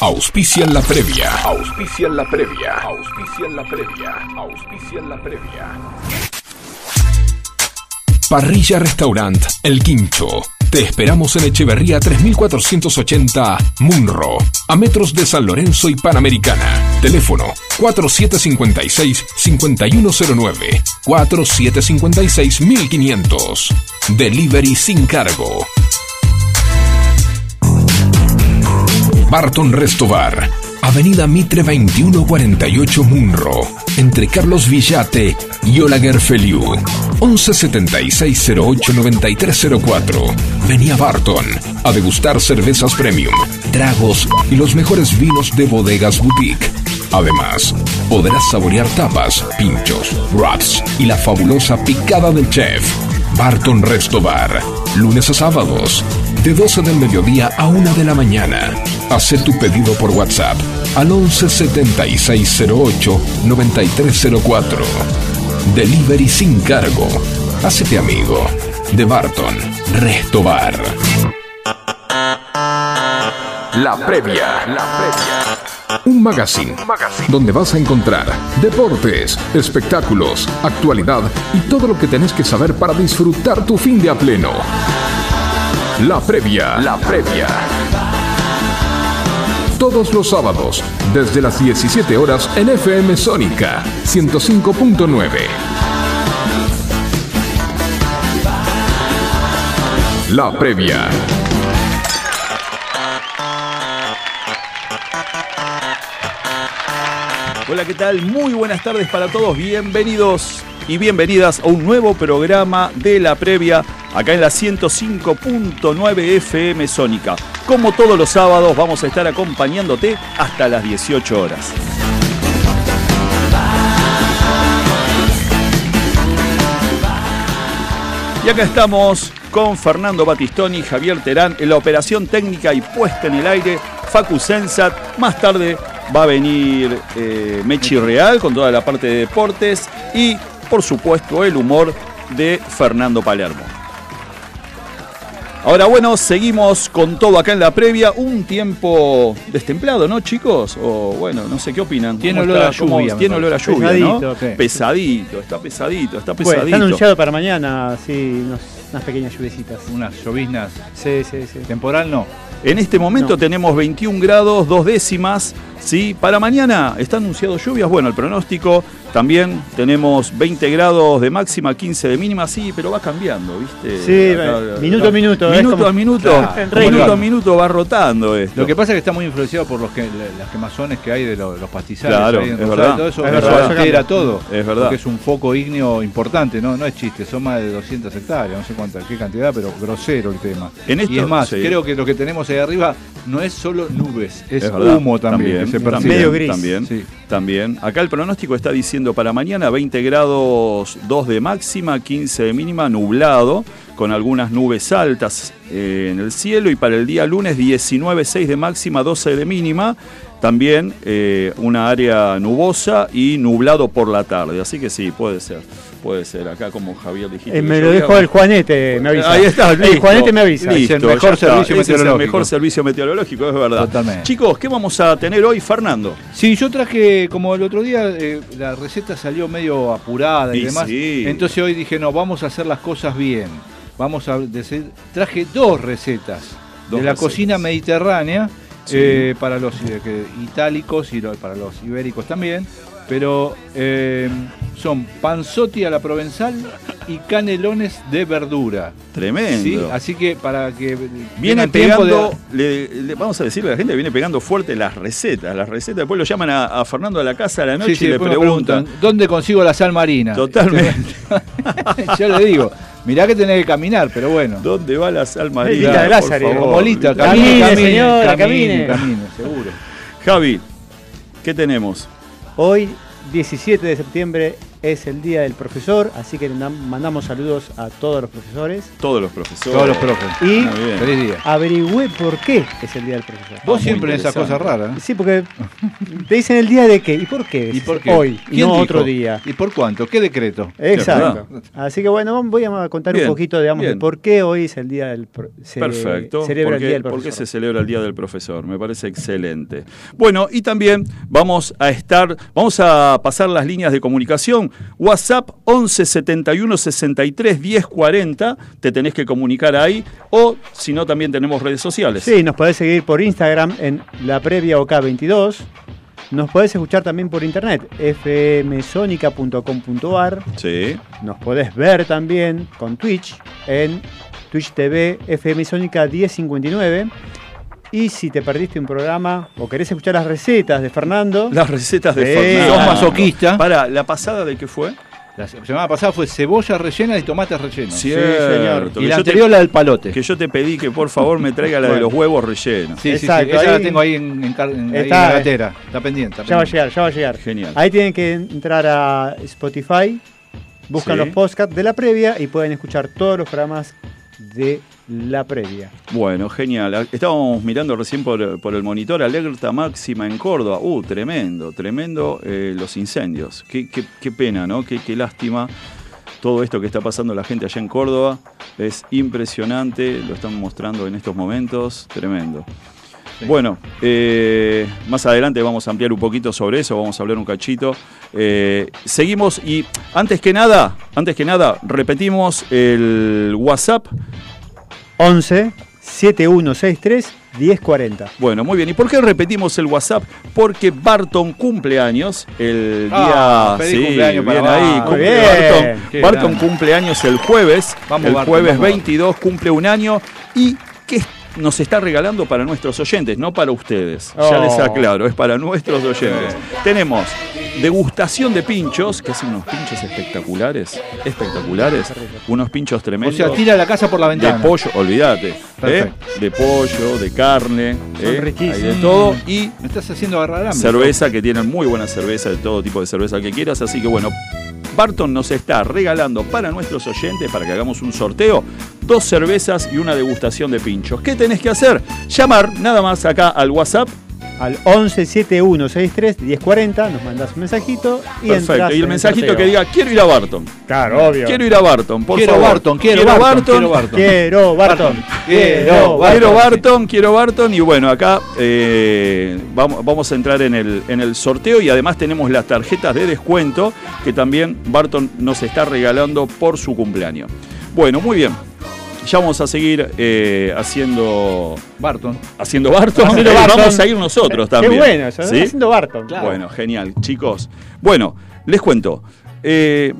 Auspician la previa. Auspician la previa. Auspician la previa. Auspician la previa. Parrilla Restaurant El Quincho. Te esperamos en Echeverría 3480 Munro, a metros de San Lorenzo y Panamericana. Teléfono 4756-5109, 4756-1500. Delivery sin cargo. Barton Restobar, Avenida Mitre 2148 Munro, entre Carlos Villate y Olaguer Feliu. 1176089304. Vení a Barton a degustar cervezas premium, tragos y los mejores vinos de bodegas boutique. Además, podrás saborear tapas, pinchos, wraps y la fabulosa picada del chef. Barton Resto Bar, lunes a sábados, de 12 del mediodía a 1 de la mañana. Haz tu pedido por WhatsApp al 11 7608 9304. Delivery sin cargo. Hacete amigo de Barton Resto Bar. La previa. La previa. Un magazine, donde vas a encontrar deportes, espectáculos, actualidad y todo lo que tenés que saber para disfrutar tu fin de a pleno. La previa. La previa. Todos los sábados, desde las 17 horas en FM Sónica 105.9. La previa. Hola, ¿qué tal? Muy buenas tardes para todos. Bienvenidos y bienvenidas a un nuevo programa de la previa acá en la 105.9 FM Sónica. Como todos los sábados vamos a estar acompañándote hasta las 18 horas. Y acá estamos con Fernando Batistoni, Javier Terán en la operación técnica y puesta en el aire, Facu Sensat. Más tarde va a venir eh, Mechi Real con toda la parte de deportes y, por supuesto, el humor de Fernando Palermo. Ahora bueno, seguimos con todo acá en la previa. Un tiempo destemplado, ¿no, chicos? O bueno, no sé qué opinan. Tiene ¿Cómo olor a lluvia, Tiene olor a lluvia, ¿no? Pesadito, ok. Pesadito, está pesadito, está Bueno, pesadito. está anunciado para mañana, sí, unos- unas pequeñas lluvecitas. Unas lloviznas. Sí, sí, sí. Temporal no. En este momento No. tenemos 21 grados, dos décimas. ¿Sí? Para mañana está anunciado lluvias. Bueno, el pronóstico también tenemos 20 grados de máxima, 15 de mínima. Sí, pero va cambiando, ¿viste? Sí, minuto a minuto, Minuto como- a minuto. Claro, minuto a minuto va rotando esto. Lo que pasa es que está muy influenciado por los que, las quemazones que hay de los, los pastizales. Claro, ahí en es verdad. Todo eso, Es eso verdad, eso altera cambia. todo. Es verdad. Porque es un foco ígneo importante, ¿no? No es chiste, son más de 200 hectáreas, no sé cuánta, qué cantidad, pero grosero el tema. En esto, y es más, sí. creo que lo que tenemos ahí arriba no es solo nubes, es, Es verdad, humo también, se Medio gris. También, Sí. también. Acá el pronóstico está diciendo para mañana 20 grados 2 de máxima, 15 de mínima, nublado, con algunas nubes altas eh, en el cielo. Y para el día lunes 19, 6 de máxima, 12 de mínima. También eh, una área nubosa y nublado por la tarde. Así que sí, puede ser. Puede ser. Acá como Javier dijiste. Eh, me lo dejó el Juanete, me avisa. Ahí está, El. Juanete me avisa. Listo, Es el mejor está. servicio Ese es el meteorológico. mejor servicio meteorológico, es verdad. Totalmente. Chicos, ¿qué vamos a tener hoy, Fernando? Sí, yo traje, como el otro día, eh, la receta salió medio apurada y, Y demás. sí. Entonces hoy dije, no, vamos a hacer las cosas bien. Vamos a decir, traje dos recetas Dos de la recetas. cocina mediterránea Sí. eh, para los eh, itálicos y para los ibéricos también. Pero eh, son panzotti a la provenzal y canelones de verdura. Tremendo. ¿sí? Así que para que Viene de- pegando, le- le- vamos a decirle a la gente, viene pegando fuerte las recetas. Las recetas, después lo llaman a, a Fernando a la casa a la noche Sí, sí, y le preguntan. ¿dónde consigo la sal marina? Totalmente. Yo le digo, mirá que tenés que caminar, pero bueno. ¿Dónde va la sal Lita marina? de Por Lázaro, favor. Como Lita, Camine, camine, camine, señora, camine, camine. camine, seguro. Javi, ¿qué tenemos? Hoy, 17 de septiembre, es el día del profesor, así que mandamos saludos a todos los profesores. Todos los profesores. Todos los profes. Y feliz día. averigüé por qué es el día del profesor. Vos siempre en esas cosas raras. ¿eh? Sí, porque te dicen el día de qué y por qué. ¿Y por qué? Hoy, y no otro día. ¿Y por cuánto? ¿Qué decreto? Exacto. Así que bueno, voy a contar un poquito, digamos, de por qué hoy es el día del se Perfecto. Celebra el día del profesor. ¿Por qué se celebra el día del profesor? Me parece excelente. Bueno, y también vamos a estar, vamos a pasar las líneas de comunicación. WhatsApp 11 71 63 10 40, te tenés que comunicar ahí, o si no, también tenemos redes sociales. Sí, nos podés seguir por Instagram en la previa OK22. Nos podés escuchar también por internet, fmsonica.com.ar. Sí. Nos podés ver también con Twitch en Twitch TV fmsonica 1059. Y si te perdiste un programa o querés escuchar las recetas de Fernando. Las recetas de Fernando. Sos masoquista. Para, ¿la pasada de qué fue? La semana pasada fue cebolla rellena y tomates rellenos. Sí, señor. Y la anterior la del palote. Que yo te pedí que por favor me traiga la de los huevos rellenos. Sí, Exacto, sí, Esa la tengo ahí en, la gatera. Está pendiente. ya va a llegar, ya va a llegar. Genial. Ahí tienen que entrar a Spotify, buscan los podcasts de la previa y pueden escuchar todos los programas de la previa. Bueno, genial. Estábamos mirando recién por, el monitor alerta máxima en Córdoba. Uh, tremendo, tremendo eh, los incendios. Qué, pena, ¿no? Qué, lástima todo esto que está pasando la gente allá en Córdoba. Es impresionante, lo están mostrando en estos momentos. Tremendo. Bueno, eh, más adelante vamos a ampliar un poquito sobre eso, vamos a hablar un cachito. Eh, seguimos y antes que nada, antes que nada, repetimos el WhatsApp 11 7163 1040. Bueno, muy bien. ¿Y por qué repetimos el WhatsApp? Porque Barton cumple años el ah, día. sí, cumpleaños para ahí. Cumple Barton. Barton cumple años el jueves. el jueves 22 cumple un año. ¿Y qué nos está regalando para nuestros oyentes? No para ustedes. Ya les oh. aclaro, es para nuestros oyentes. Tenemos degustación de pinchos, que hacen unos pinchos espectaculares, espectaculares, unos pinchos tremendos. O sea, tira la casa por la ventana. De pollo, olvídate, ¿eh? de pollo, de carne, Son ¿eh? de todo y me estás haciendo agarrar cerveza que tienen muy buena cerveza de todo tipo de cerveza que quieras, así que bueno, Barton nos está regalando para nuestros oyentes, para que hagamos un sorteo, dos cervezas y una degustación de pinchos. ¿Qué tenés que hacer? Llamar nada más acá al WhatsApp al 1171631040, nos mandas un mensajito y Perfecto, y el mensajito que diga quiero ir a Barton. Claro, obvio. Quiero ir a Barton, por quiero favor. Barton, quiero, Barton, quiero Barton, quiero Barton, quiero Barton, quiero Barton, quiero Barton y bueno, acá eh, vamos, vamos a entrar en el, en el sorteo y además tenemos las tarjetas de descuento que también Barton nos está regalando por su cumpleaños. Bueno, muy bien. Ya vamos a seguir eh, haciendo Barton. Haciendo Barton. Vamos a ir nosotros también. Qué bueno, eso, haciendo Barton. Bueno, genial, chicos. Bueno, les cuento. Eh,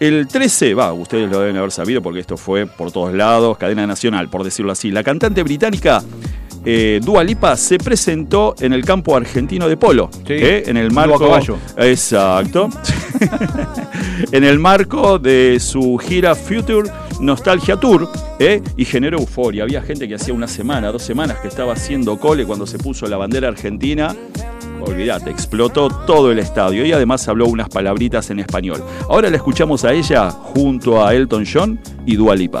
el 13, va, ustedes lo deben haber sabido porque esto fue por todos lados, cadena nacional, por decirlo así. La cantante británica eh, Dua Lipa se presentó en el campo argentino de polo. Sí, ¿eh? en el marco. Caballo. Exacto. en el marco de su gira Future Nostalgia Tour. ¿eh? Y generó euforia. Había gente que hacía una semana, dos semanas que estaba haciendo cole cuando se puso la bandera argentina. Olvídate, explotó todo el estadio y además habló unas palabritas en español. Ahora la escuchamos a ella junto a Elton John y Dua Lipa.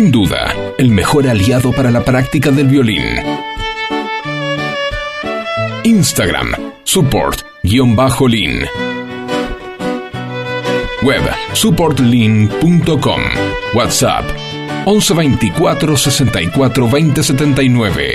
Sin duda, el mejor aliado para la práctica del violín. Instagram, support-lean. Web, supportlean.com. WhatsApp, 1124 64 20 79.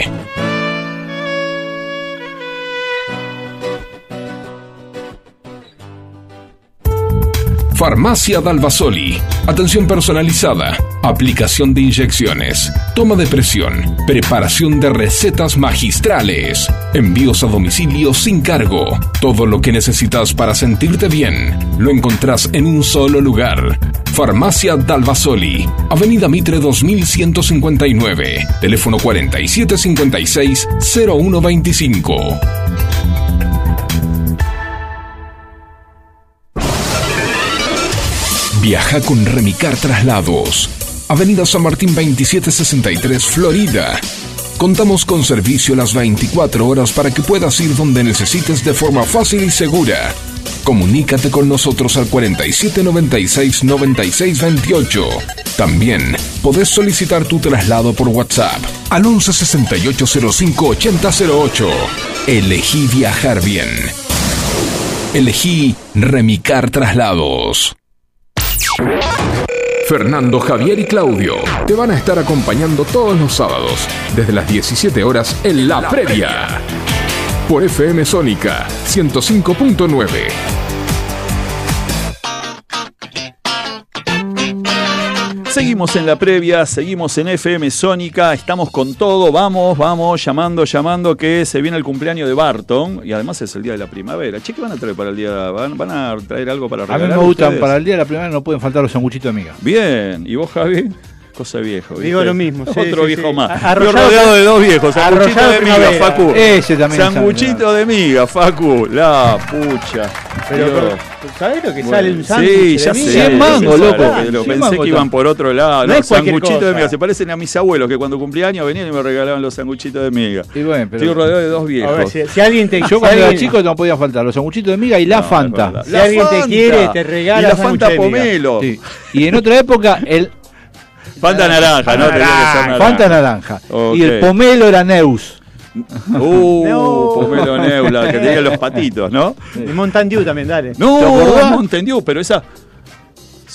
Farmacia Dalvasoli. Atención personalizada. Aplicación de inyecciones. Toma de presión. Preparación de recetas magistrales. Envíos a domicilio sin cargo. Todo lo que necesitas para sentirte bien. Lo encontrás en un solo lugar. Farmacia Dalvasoli. Avenida Mitre 2159. Teléfono 4756 0125. Viaja con Remicar Traslados. Avenida San Martín 2763, Florida. Contamos con servicio las 24 horas para que puedas ir donde necesites de forma fácil y segura. Comunícate con nosotros al 4796-9628. También podés solicitar tu traslado por WhatsApp al 1168058008. Elegí viajar bien. Elegí Remicar Traslados. Fernando, Javier y Claudio te van a estar acompañando todos los sábados desde las 17 horas en La Previa. Por FM Sónica 105.9. Seguimos en la previa, seguimos en FM Sónica, estamos con todo, vamos, vamos, llamando, llamando, que se viene el cumpleaños de Barton y además es el día de la primavera. Che, ¿qué van a traer para el día? ¿Van, van a traer algo para A mí regalar? me gustan, ustedes? para el día de la primera no pueden faltar los sanguchitos de miga. Bien, ¿y vos, Javi? Cosa viejo. ¿viste? Digo lo mismo, sí, Otro sí, viejo sí. más. Yo arrollado- rodeado de dos viejos. Sanguchito de miga, primavera. Facu. Ese también Sanguchito de miga, Facu. La pucha. Pero, pero, ¿sabés lo que Bueno, sale un sándwich? Sí, de ya sé. Cien mangos, pensaba loco. lo Pensé que iban por otro lado. No No, es cualquier sanguchito de miga. Se parecen a mis abuelos que cuando cumplían venían y me regalaban los sanguchitos de miga. Y bueno, pero Estoy rodeado de dos A viejos. ver, si, si alguien te yo cuando era chico no podían faltar los sanguchitos de miga y la No, Fanta. Si alguien te quiere, te regala Y la Fanta pomelo. Y en otra época el Fanta naranja, ¿no? Tenía que ser naranja. Fanta naranja. Y el pomelo era Neus. Uh, No. pomelo neula, que tenía los patitos, ¿no? Y Mountain Dew también, dale. No, ¿Te acordás? Mountain Dew, pero esa.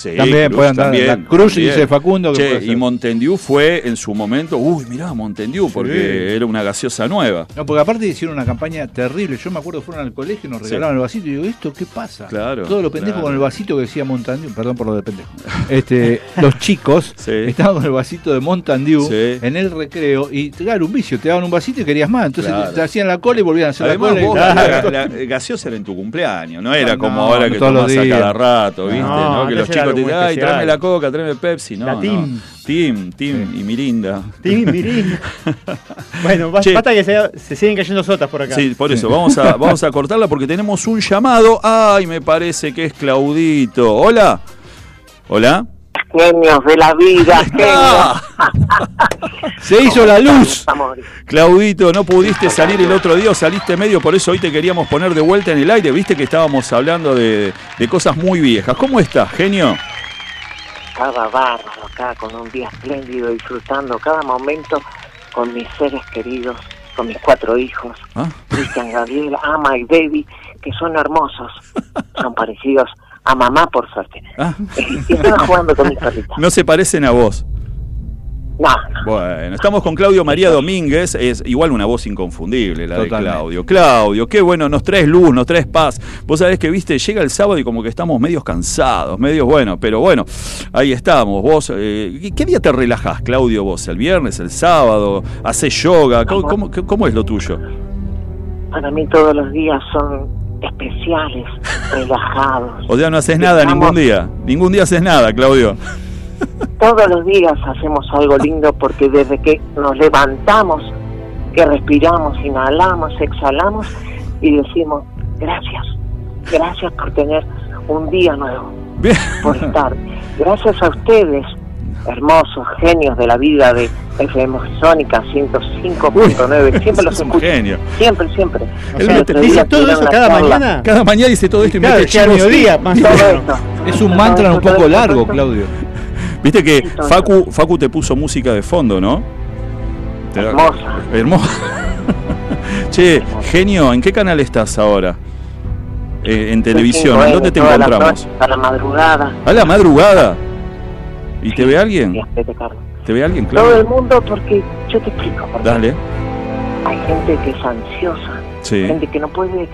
Sí, También Cruz puede andar. también, La Cruz también. dice Facundo que Che, y Mountain Dew fue en su momento, uy, mirá, Mountain Dew, porque era una gaseosa nueva. No, porque aparte hicieron una campaña terrible. Yo me acuerdo fueron al colegio y nos Sí. regalaban el vasito. Y digo, ¿esto qué pasa? Claro, Todo lo pendejo claro. con el vasito que decía Mountain Dew. Perdón por lo de pendejo. Este, los chicos Sí. estaban con el vasito de Sí. en el recreo. Y claro, un vicio. Te daban un vasito y querías más. Entonces Claro. te, te hacían la cola y volvían a hacer Además, la cola. vos, la, la gaseosa era en tu cumpleaños, no era No, como no, ahora que todos los tomás a cada rato, ¿viste? No. Que los chicos te ay, tráeme la coca, tráeme Pepsi. No, La no. Tim. Tim, Tim y Mirinda. Tim, mirín. bueno, ba- Che. basta que se, se siguen cayendo sotas por acá. Sí, por eso, vamos a, vamos a cortarla porque tenemos un llamado. Ay, me parece que es Claudito. Hola. Hola. Genios de la vida, genios. Se hizo la luz. Claudito, no pudiste salir el otro día, saliste medio, por eso hoy te queríamos poner de vuelta en el aire. Viste que estábamos hablando de, de cosas muy viejas. ¿Cómo estás, genio? Estaba bárbaro acá con un día espléndido, disfrutando cada momento con mis seres queridos, con mis cuatro hijos, Ah. Cristian Gabriel, Ama y Baby, que son hermosos. Son parecidos a mamá, por suerte. Ah. Y estaba jugando con mis perritas. No se parecen a vos. No, no. Bueno, estamos con Claudio María Domínguez, es igual una voz inconfundible la Totalmente. de Claudio. Claudio, qué bueno, nos traes luz, nos traes paz. Vos sabés que, viste, llega el sábado y como que estamos medios cansados, medios, bueno, pero bueno, ahí estamos. Vos, eh, ¿qué- ¿qué día te relajás, Claudio, vos? ¿El viernes, el sábado? ¿Haces yoga? ¿Cómo, cómo, cómo es lo tuyo? Para mí todos los días son especiales, relajados. O sea, no haces nada Estamos- ningún día. Ningún día haces nada, Claudio. Todos los días hacemos algo lindo porque desde que nos levantamos, que respiramos, inhalamos, exhalamos y decimos gracias, gracias por tener un día nuevo, Bien. por estar. Gracias a ustedes, hermosos genios de la vida de FM Sónica 105.9. Siempre los escucho. genio. Siempre, siempre. El te- ¿Dice todo eso cada charla. mañana? Cada mañana dice todo esto y Claro, mete mediodía, más Todo esto. Es un mantra un poco largo, Claudio. Viste que Facu, Facu te puso música de fondo, ¿no? Hermosa. Hermosa. che, genio, ¿en qué canal estás ahora? Eh, en televisión, ¿en dónde te encontramos? A la madrugada. A la madrugada. ¿Y te ve alguien? ¿Te ve alguien, Todo el claro? mundo porque yo te explico porque Dale. hay gente que es ansiosa Sí. gente que no puede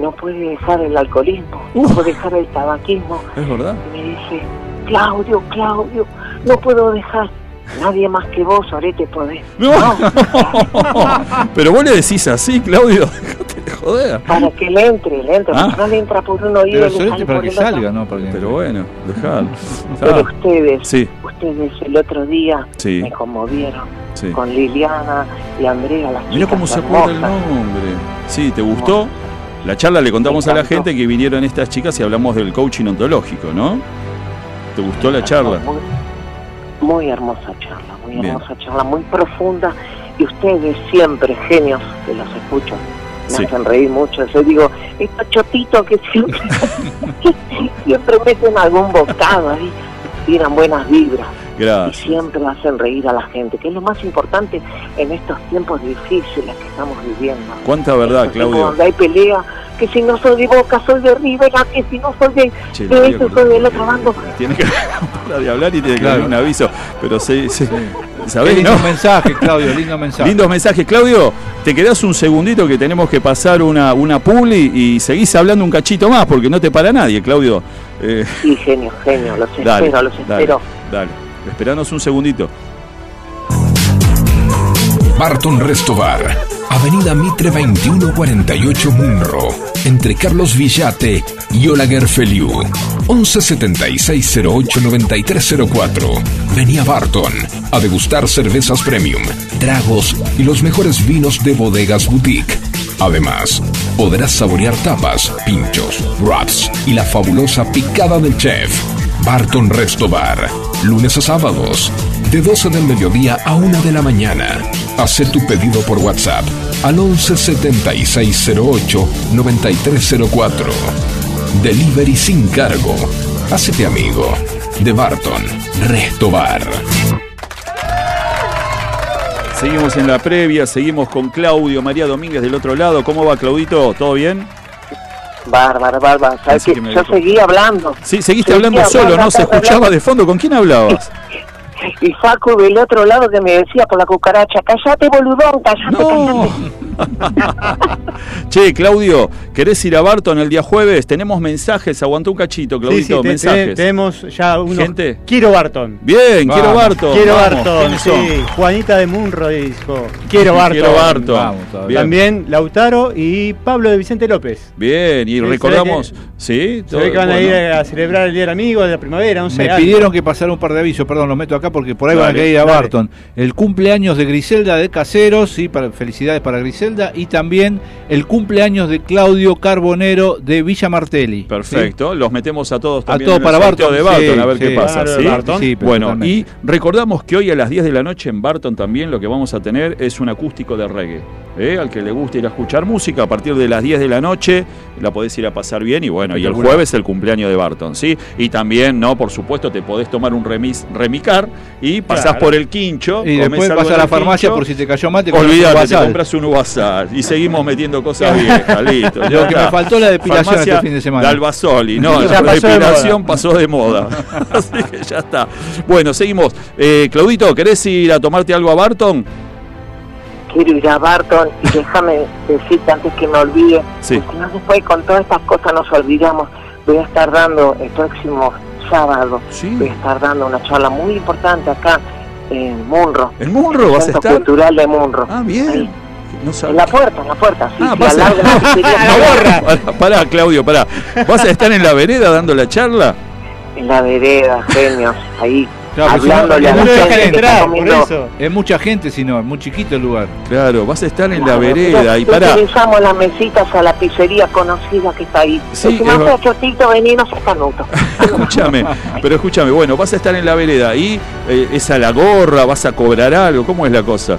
no puede dejar el alcoholismo Uf. no puede dejar el tabaquismo ¿Es verdad? y me dice Claudio Claudio no puedo dejar nadie más que vos Orete podés No. Pero vos le decís así, Claudio. Joder. para que le entre le entre Ah. no le entra por un oído le sale para por que el otro. salga, ¿no? Para que- Pero bueno, dejalo. pero ustedes Sí, ustedes el otro día Sí. me conmovieron sí. con Liliana y Andrea las Mira chicas cómo se acuerda el nombre. Sí, ¿te gustó? La charla le contamos a la gente que vinieron estas chicas y hablamos del coaching ontológico, ¿no? ¿Te gustó la charla? Muy, muy hermosa charla, muy Bien. hermosa charla, muy profunda. Y ustedes siempre, genios, que los escucho, me Sí. hacen reír mucho. Yo digo, estos chotitos que siempre, siempre meten algún bocado ahí, tiran buenas vibras. Y siempre hacen reír a la gente, que es lo más importante en estos tiempos difíciles que estamos viviendo. Cuánta verdad, Estos tiempos Claudio. Donde hay pelea, que si no soy de Boca, soy de River, ah, que si no soy de, Che, de esto, soy del otro bando. Tiene que parar de hablar y tiene que Claro. dar un aviso. Pero sí, sí. ¿Sabés? lindo no? mensaje, Claudio, lindo mensaje. Lindos mensajes. Claudio, te quedás un segundito que tenemos que pasar una, una publi y seguís hablando un cachito más porque no te para nadie, Claudio. Eh, Sí, genio, genio, los dale, espero, los dale, espero. dale. Esperanos un segundito. Barton Restobar, Avenida Mitre 2148 Munro, entre Carlos Villate y Olaguer Feliu. 1176089304. Vení a Barton a degustar cervezas premium, tragos y los mejores vinos de bodegas boutique. Además, podrás saborear tapas, pinchos, wraps y la fabulosa picada del chef. Barton Restobar, lunes a sábados, de 12 del mediodía a 1 de la mañana. Haz tu pedido por WhatsApp al 11 7608 9304. Delivery sin cargo. Hacete amigo de Barton Restobar. Seguimos en la previa, seguimos con Claudio María Domínguez del otro lado. ¿Cómo va, Claudito? ¿Todo bien? Bárbara, bárbara. ¿Sabes que Yo seguí hablando. Sí, seguiste Seguí hablando solo, ¿no? Se hablando, escuchaba de fondo. ¿Con quién hablabas? Y Facu del otro lado que me decía por la cucaracha, callate boludón, callate, No. che, Claudio, ¿querés ir a Barton el día jueves? Tenemos mensajes, aguantó un cachito, Sí, sí, Claudito, te- mensajes. te- tenemos ya unos. Gente. Quiero Barton. Bien, quiero. Barton. Quiero vamos, Barton, sí. Juanita de Munro dijo. Quiero Barton. Quiero Barton. Vamos, todavía. Bien. También Lautaro y Pablo de Vicente López. Bien, y Sí, recordamos, que- ¿sí? Se ve que van a ir a celebrar el Día del Amigo de la primavera, 11 Me pidieron que pasara un par de avisos, perdón, los meto acá porque por ahí van a Dale, ir a dale. Barton. El cumpleaños de Griselda de Caseros, sí, para, felicidades para Griselda. Y también el cumpleaños de Claudio Carbonero de Villa Martelli. Perfecto, los metemos a todos A también todos en para el Barton, de Barton sí, a ver qué pasa, Claro, ¿sí? Barton. Sí, Bueno, totalmente. y recordamos que hoy a las 10 de la noche en Barton también lo que vamos a tener es un acústico de reggae. ¿eh? Al que le guste ir a escuchar música a partir de las 10 de la noche, la podés ir a pasar bien y bueno, y el jueves el cumpleaños de Barton, ¿sí? Y también, ¿no? Por supuesto, te podés tomar un remis, remicar y pasás Claro. por el quincho. Y después vas a la farmacia quincho, por si te cayó mate. con Olvídate, te WhatsApp. compras un uvasal y seguimos metiendo cosas viejas, listo. Lo que está. me faltó la depilación Farmacia este fin de semana. Dalbasoli, no, la depilación pasó de moda. Así que ya está. Bueno, seguimos. Eh, Claudito, ¿querés ir a tomarte algo a Barton? Quiero ir a Barton y déjame decirte antes que me olvide, Sí. porque no después con todas estas cosas nos olvidamos. Voy a estar dando el próximo sábado, Sí. voy a estar dando una charla muy importante acá en Munro. ¿En Munro vas a estar? Cultural de Munro. Ah, bien. Ahí, No en la puerta, en la puerta. Sí, Ah, sí, vas al a- lado de la pizzería. Pará, pará, Claudio, pará. ¿Vas a estar en la vereda dando la charla? en la vereda, genios, ahí, Claro, pero si no, hablándole a no la gente entrar, por eso. Es mucha gente, si no, es muy chiquito el lugar. Claro, vas a estar en la Claro, vereda y pará. Utilizamos las mesitas a la pizzería conocida que está ahí. Sí, si es sea chotito, vení, no seas canuto. Escúchame, pero escúchame, bueno, vas a estar en la vereda y eh, es a la gorra, vas a cobrar algo, ¿cómo es la cosa?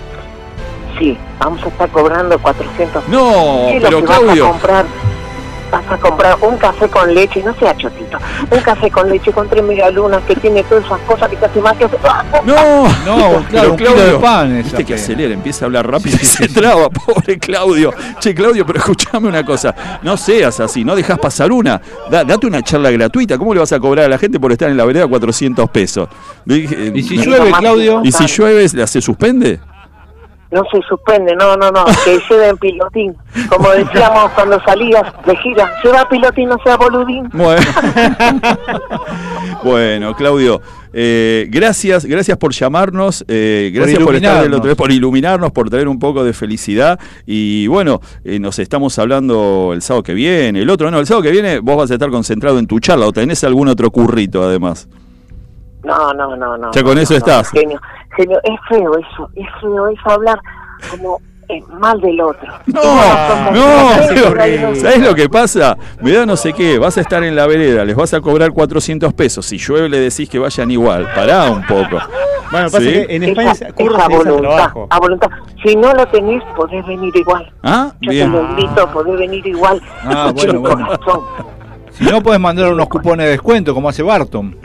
Sí, vamos a estar cobrando 400 No, ¿Qué es lo pero a Claudio, comprar? Vas a comprar un café con leche, no sea chotito, un café con leche con tres medialunas que tiene todas esas cosas que hace más que... no, No, claro, de pan es Viste que acelera, empieza a hablar rápido y se traba, pobre Claudio. Che, Claudio, pero escúchame una cosa, no seas así, no dejas pasar una. Da- date una charla gratuita, ¿cómo le vas a cobrar a la gente por estar en la vereda 400 pesos? Y si no- llueve, Claudio. ¿Y si llueve, ¿la se suspende? No se suspende, no, no, no, que lleve en pilotín. Como decíamos cuando salías de gira, lleva pilotín, no sea boludín. Bueno, Bueno, Claudio, eh, gracias, gracias por llamarnos, eh, gracias por, estar del otro por iluminarnos, por traer un poco de felicidad y bueno, eh, nos estamos hablando el sábado que viene, el otro no, el sábado que viene vos vas a estar concentrado en tu charla o tenés algún otro currito además. No, no, no, no. Ya con no, eso no, estás. Genio, genio, es feo eso, es feo eso hablar como eh, mal del otro. No, no, pero, ¿sabés lo que pasa? Me da no sé qué, vas a estar en la vereda, les vas a cobrar 400 pesos, si llueve le decís que vayan igual, pará un poco. Bueno, pasa ¿Sí? que en España Esa, voluntad, trabajo. a voluntad. Si no lo tenés, podés venir igual. ¿Ah? Yo Bien. te lo invito, podés venir igual. Ah, bueno, bueno. Si no, puedes mandar unos cupones de descuento, como hace Barton.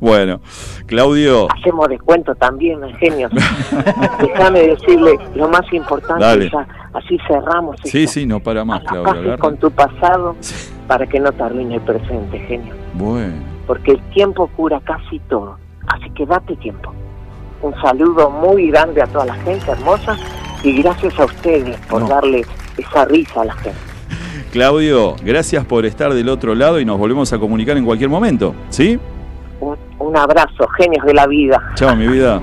Bueno, Claudio, Hacemos descuento también, genios. Déjame decirle lo más importante, Dale. ya, así cerramos. sí, esto. sí, no para más, Claudio. con tu pasado para que no te arruine el presente, genio. Bueno. Porque el tiempo cura casi todo. Así que date tiempo. Un saludo muy grande a toda la gente hermosa y gracias a ustedes por No. darle esa risa a la gente. Claudio, gracias por estar del otro lado y nos volvemos a comunicar en cualquier momento. ¿Sí? Un, un abrazo, genios de la vida. Chao, mi vida.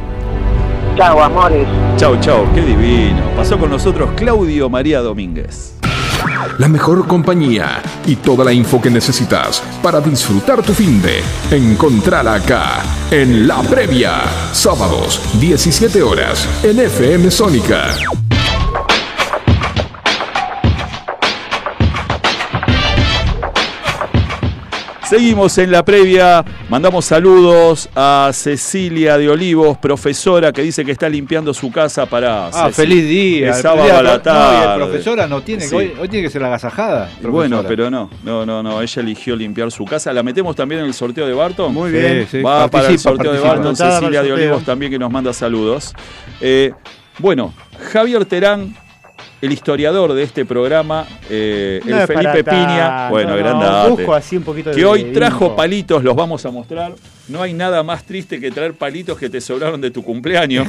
Chao, amores. Chao, chao. Qué divino. Pasó con nosotros Claudio María Domínguez. La mejor compañía y toda la info que necesitas para disfrutar tu fin de. Encontrala acá, en La Previa. Sábados, 17 horas, en FM Sónica. Seguimos en la previa. Mandamos saludos a Cecilia de Olivos, profesora que dice que está limpiando su casa para. Ah, Ceci- feliz día. El sábado día- a la no, y tarde. el profesora no tiene, Sí. hoy, hoy tiene que ser la agasajada. Bueno, pero no, no, no, no. Ella eligió limpiar su casa. La metemos también en el sorteo de Barton. Muy bien. sí, Va para el participa, sorteo de. Barton, Cecilia de. Olivos también que nos manda saludos. Eh, bueno, Javier Terán, el historiador de este programa, eh, No el es Felipe Piña, bueno, no, grandate. Busco así un poquito de que hoy trajo palitos, los vamos a mostrar. No hay nada más triste que traer palitos que te sobraron de tu cumpleaños,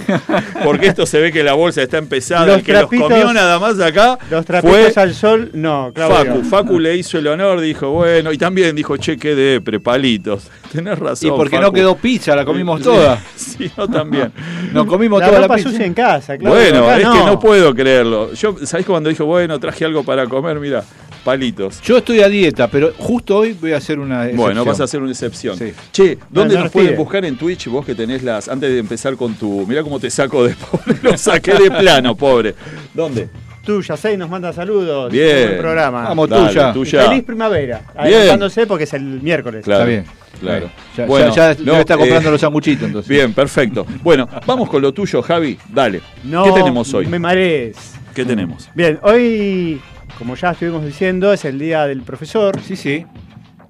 porque esto se ve que la bolsa está empezada. Los el que los comió nada más acá Los fue trapitos al sol, no, Claudio. Facu. Facu le hizo el honor, dijo, bueno, y también dijo, che, qué depre, palitos. Tenés razón. Y porque no quedó pizza, la comimos toda. Sí, yo también. Nos comimos La toda la ropa pizza. sucia en casa, Claudio. bueno, es que no puedo creerlo. Yo, ¿sabés cuando dijo, bueno, traje algo para comer? Mira, palitos. Yo estoy a dieta, pero justo hoy voy a hacer una Bueno, excepción. vas a hacer una excepción. Sí. Che, ¿dónde No, no nos pueden buscar en Twitch? Vos que tenés las. Antes de empezar con tu. Mirá cómo te saco de pobre. Lo saqué de plano, pobre. ¿Dónde? Tuya 6 nos manda saludos. Bien. Buen programa. Vamos, Dale, tuya. tuya. Feliz primavera. Adelantándose porque es el miércoles. Claro, Está bien. Claro. Ya, Bueno, ya, ya no, estar comprando eh, los sanguchitos entonces. Bien, perfecto. Bueno, vamos con lo tuyo, Javi. Dale. No ¿Qué tenemos hoy? Me marees. ¿Qué tenemos? Bien, hoy, como ya estuvimos diciendo, es el día del profesor. Sí, sí.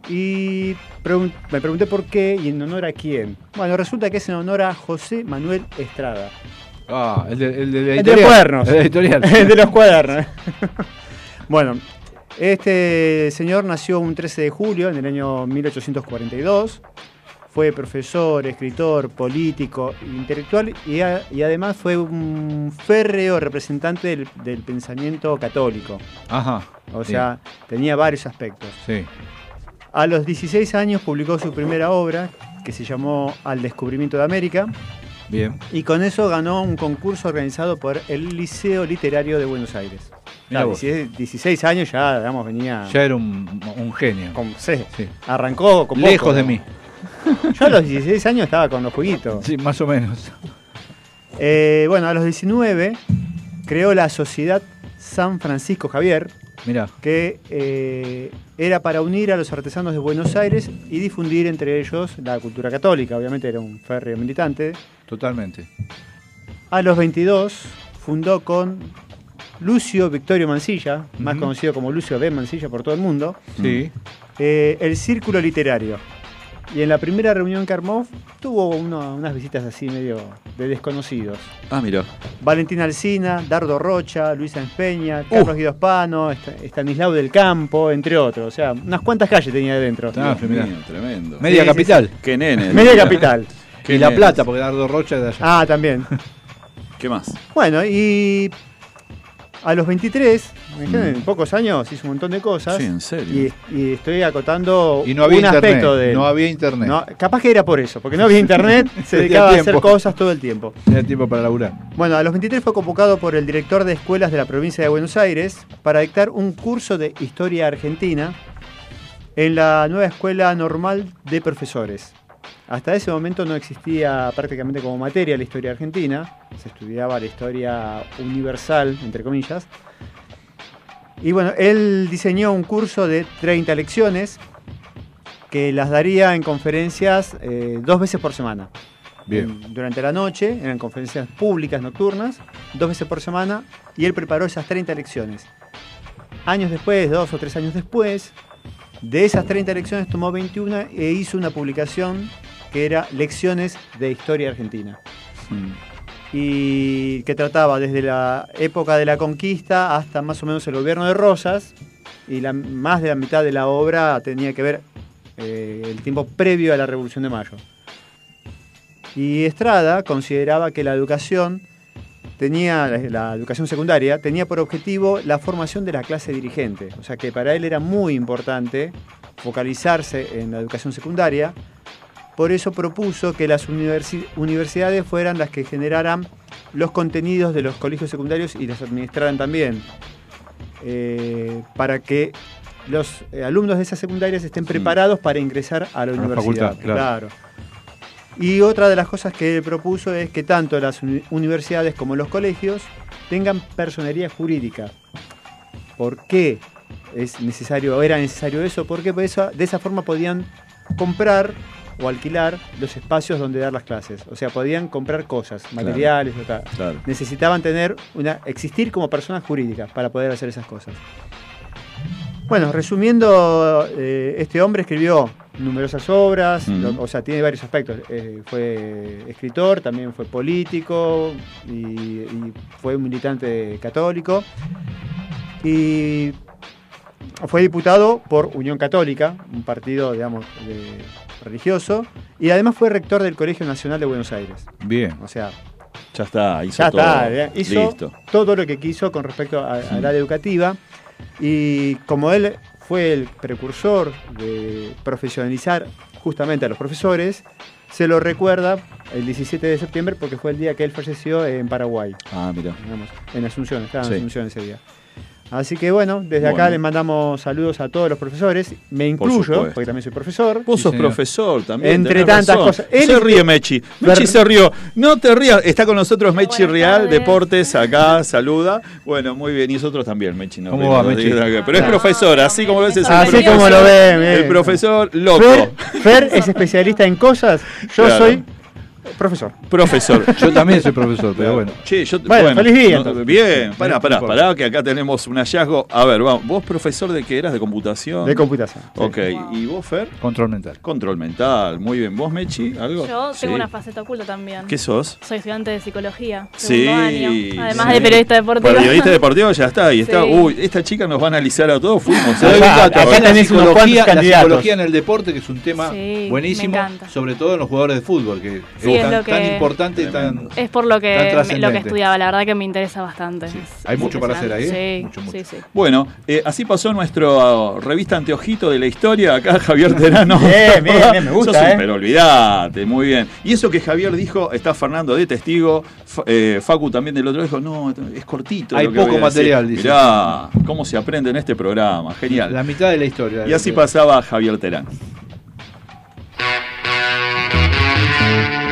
Y pregun- me pregunté por qué y en honor a quién. Bueno, resulta que es en honor a José Manuel Estrada. Ah, el de, el de la El de los cuadernos. El editorial. El de los cuadernos. bueno, este señor nació un 13 de julio en el año 1842. Fue profesor, escritor, político, intelectual y, a- y además fue un férreo representante del, del pensamiento católico. Ajá. O Sí, sea, tenía varios aspectos. Sí. A los 16 años publicó su primera obra, que se llamó Al descubrimiento de América, Bien. y con eso ganó un concurso organizado por el Liceo Literario de Buenos Aires. Vos. 16, 16 años ya, digamos, venía... Ya era un, un genio. con- sí, Sí. arrancó con Lejos poco, de ¿no? mí. Yo a los 16 años estaba con los jueguitos. Sí, más o menos. Eh, bueno, a los 19 creó la Sociedad San Francisco Javier, Mira. que eh, era para unir a los artesanos de Buenos Aires y difundir entre ellos la cultura católica. Obviamente era un férreo militante. Totalmente. A los 22 fundó con Lucio Victorio Mancilla, más conocido como Lucio B. Mancilla por todo el mundo, Sí. eh, el Círculo Literario. Y en la primera reunión que armó tuvo uno- unas visitas así medio de desconocidos. Ah, mira. Valentín Alsina, Dardo Rocha, Luisa Espeña, Carlos Guido Spano, Est- Estanislao del Campo, entre otros. O sea, unas cuantas calles tenía adentro. Ah, tremendo. Media Sí, sí, capital. Qué nene. Media capital. Qué Y La. Plata, porque Dardo Rocha es de allá. Ah, también. ¿Qué más? Bueno, y a los 23, imagínate, en pocos años hizo un montón de cosas. Mm. Sí, en serio. Y, y estoy acotando Y no había un internet. aspecto de. No había internet. No, capaz que era por eso, porque no había internet, se dedicaba a hacer cosas todo el tiempo. Tenía tiempo para laburar. Bueno, a los 23 fue convocado por el director de escuelas de la provincia de Buenos Aires para dictar un curso de historia argentina en la nueva escuela normal de profesores. Hasta ese momento no existía prácticamente como materia la historia argentina, se estudiaba la historia universal, entre comillas. Y bueno, él diseñó un curso de 30 lecciones que las daría en conferencias eh, dos veces por semana. Bien. En- durante la noche, eran conferencias públicas nocturnas, dos veces por semana, y él preparó esas 30 lecciones. Años después, dos o tres años después, de esas 30 lecciones tomó 21 e hizo una publicación que era Lecciones de Historia Argentina. Y que trataba desde la época de la conquista hasta más o menos el gobierno de Rosas, y la, más de la mitad de la obra tenía que ver eh, el tiempo previo a la Revolución de Mayo. Y Estrada consideraba que la educación tenía, la educación secundaria, tenía por objetivo la formación de la clase dirigente. O sea que para él era muy importante focalizarse en la educación secundaria. Por eso propuso que las universi- universidades fueran las que generaran los contenidos de los colegios secundarios y los administraran también. Eh, para que los eh, alumnos de esas secundarias estén preparados para ingresar a la universidad. facultad, claro. Y otra de las cosas que él propuso es que tanto las uni- universidades como los colegios tengan personería jurídica. ¿Por qué es necesario, era necesario eso? Porque de esa forma podían comprar o alquilar los espacios donde dar las clases. O sea, podían comprar cosas, materiales, o tal. Claro. necesitaban tener una existir como personas jurídicas para poder hacer esas cosas. Bueno, resumiendo, eh, este hombre escribió numerosas obras, lo- o sea, tiene varios aspectos. Eh, fue escritor, también fue político y, y fue un militante católico. Y fue diputado por Unión Católica, un partido, digamos, de- religioso, y además fue rector del Colegio Nacional de Buenos Aires. Bien. O sea, Ya está, hizo ya todo. está, ¿eh? hizo Listo. todo lo que quiso con respecto a, a la educativa y como él fue el precursor de profesionalizar justamente a los profesores, se lo recuerda el 17 de septiembre porque fue el día que él falleció en Paraguay, Ah, mira. digamos, en Asunción, estaba en Sí. Asunción ese día. Así que bueno, desde acá les mandamos saludos a todos los profesores. Me incluyo, porque también soy profesor. Vos Sí, sos señor. profesor también. Entre tantas razón. cosas. Él se ríe Mechi. Mechi Ver- se rió. No te rías. Está con nosotros Mechi Buenas Real, tardes. Deportes, acá, saluda. Bueno, muy bien. Y nosotros también, Mechi. no ¿Cómo va, Mechi? Pero es profesor, así como ves. Así como lo profesor. ven. El profesor loco. Fer, Fer es especialista en cosas, yo Claro. soy profesor. Profesor. Yo también soy profesor, pero bueno. Che, yo, Bueno, feliz día, no, bien, pará, pará, pará, que acá tenemos un hallazgo. A ver, vamos. ¿Vos profesor de qué eras? ¿De computación? De computación. sí. Ok, ¿y vos, Fer? Control mental. Control mental, muy bien. ¿Vos, Mechi? ¿Algo? Yo Sí. tengo una faceta oculta también. ¿Qué sos? Soy estudiante de psicología, Sí. año. Además sí. de periodista deportivo. Periodista deportivo ya está. Y está. Sí. Uy, esta chica nos va a analizar a todos. Fuimos. ¿eh? Acá- acá tenés unos psicología, la psicología en el deporte, que es un tema Sí, buenísimo, me encanta. sobre todo en los jugadores de fútbol, que Sí, es es tan, lo que- tan importante y tan... Es por lo que, me- lo que estudiaba, la verdad que me interesa bastante. Sí. Hay mucho para hacer ahí, ¿eh? impresionante. Mucho, Sí, mucho. sí, sí. Bueno, eh, así pasó nuestro uh, revista Anteojito de la historia. Acá Javier Terano. Bien, bien, bien, me gusta, Sos un- eh. Pero olvidate, muy bien. Y eso que Javier dijo, está Fernando de testigo. Eh, Facu también del otro dijo, no, es cortito. Hay lo que poco voy a decir". material, dice. Mirá, cómo se aprende en este programa. Genial. La mitad de la historia. Y así pasaba Javier Terán. La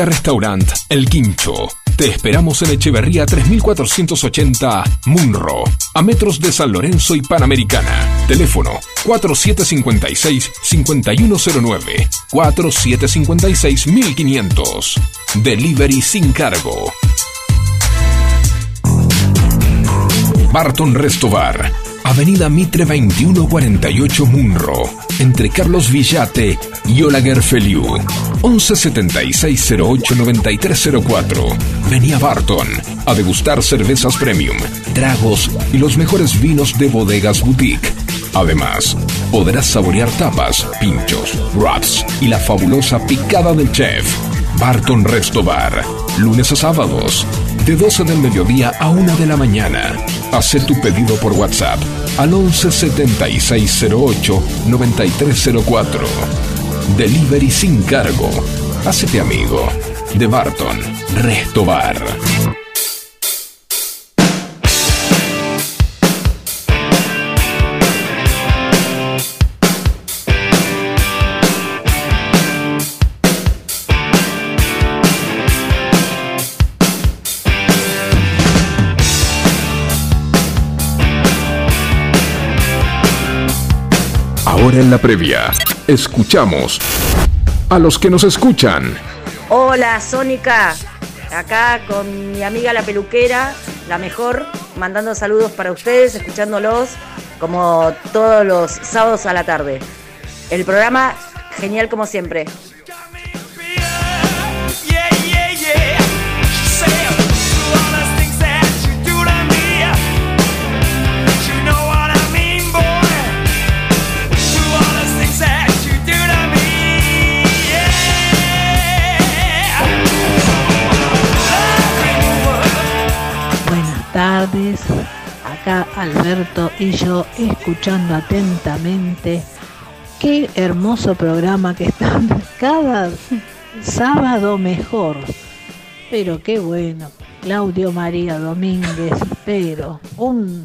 Restaurant El Quincho. Te esperamos en Echeverría 3480 Munro, a metros de San Lorenzo y Panamericana. Teléfono 4756-5109, 4756-1500. Delivery sin cargo. Barton Restobar, Avenida Mitre 2148 Munro, entre Carlos Villate y Olaguer Feliu. 1176089304. Vení a Barton a degustar cervezas premium, tragos y los mejores vinos de bodegas boutique. Además, podrás saborear tapas, pinchos, wraps y la fabulosa picada del chef. Barton Resto Bar, lunes a sábados, de 12 del mediodía a 1 de la mañana. Haz tu pedido por WhatsApp al 11 7608 9304. Delivery sin cargo. Hacete amigo de Barton Resto Ahora en la previa, escuchamos a los que nos escuchan. Hola, Sónica. Acá con mi amiga la peluquera, la mejor, mandando saludos para ustedes, escuchándolos como todos los sábados a la tarde. El programa genial como siempre. Tardes, acá Alberto y yo escuchando atentamente. Qué hermoso programa que están cada sábado mejor. Pero qué bueno, Claudio María Domínguez, pero un,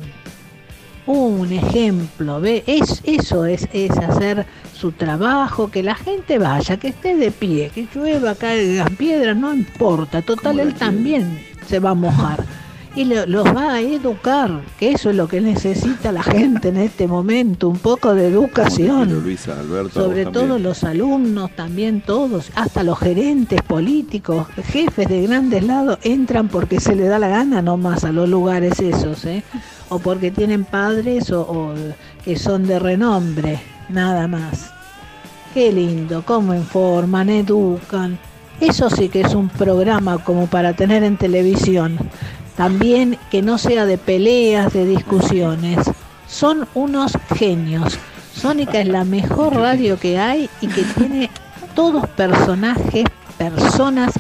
un ejemplo, ¿ve? Es, eso es, es hacer su trabajo, que la gente vaya, que esté de pie, que llueva, caigan piedras, no importa, total él también se va a mojar y lo- los va a educar, que eso es lo que necesita la gente en este momento, un poco de educación. Luisa, Alberto. Sobre todo los alumnos, también todos, hasta los gerentes políticos, jefes de grandes lados, entran porque se les da la gana nomás a los lugares esos, ¿eh? o porque tienen padres o, o que son de renombre, nada más. Qué lindo, cómo informan, educan. Eso sí que es un programa como para tener en televisión. También que no sea de peleas, de discusiones. Son unos genios. Sónica es la mejor radio que hay y que tiene todos personajes, personas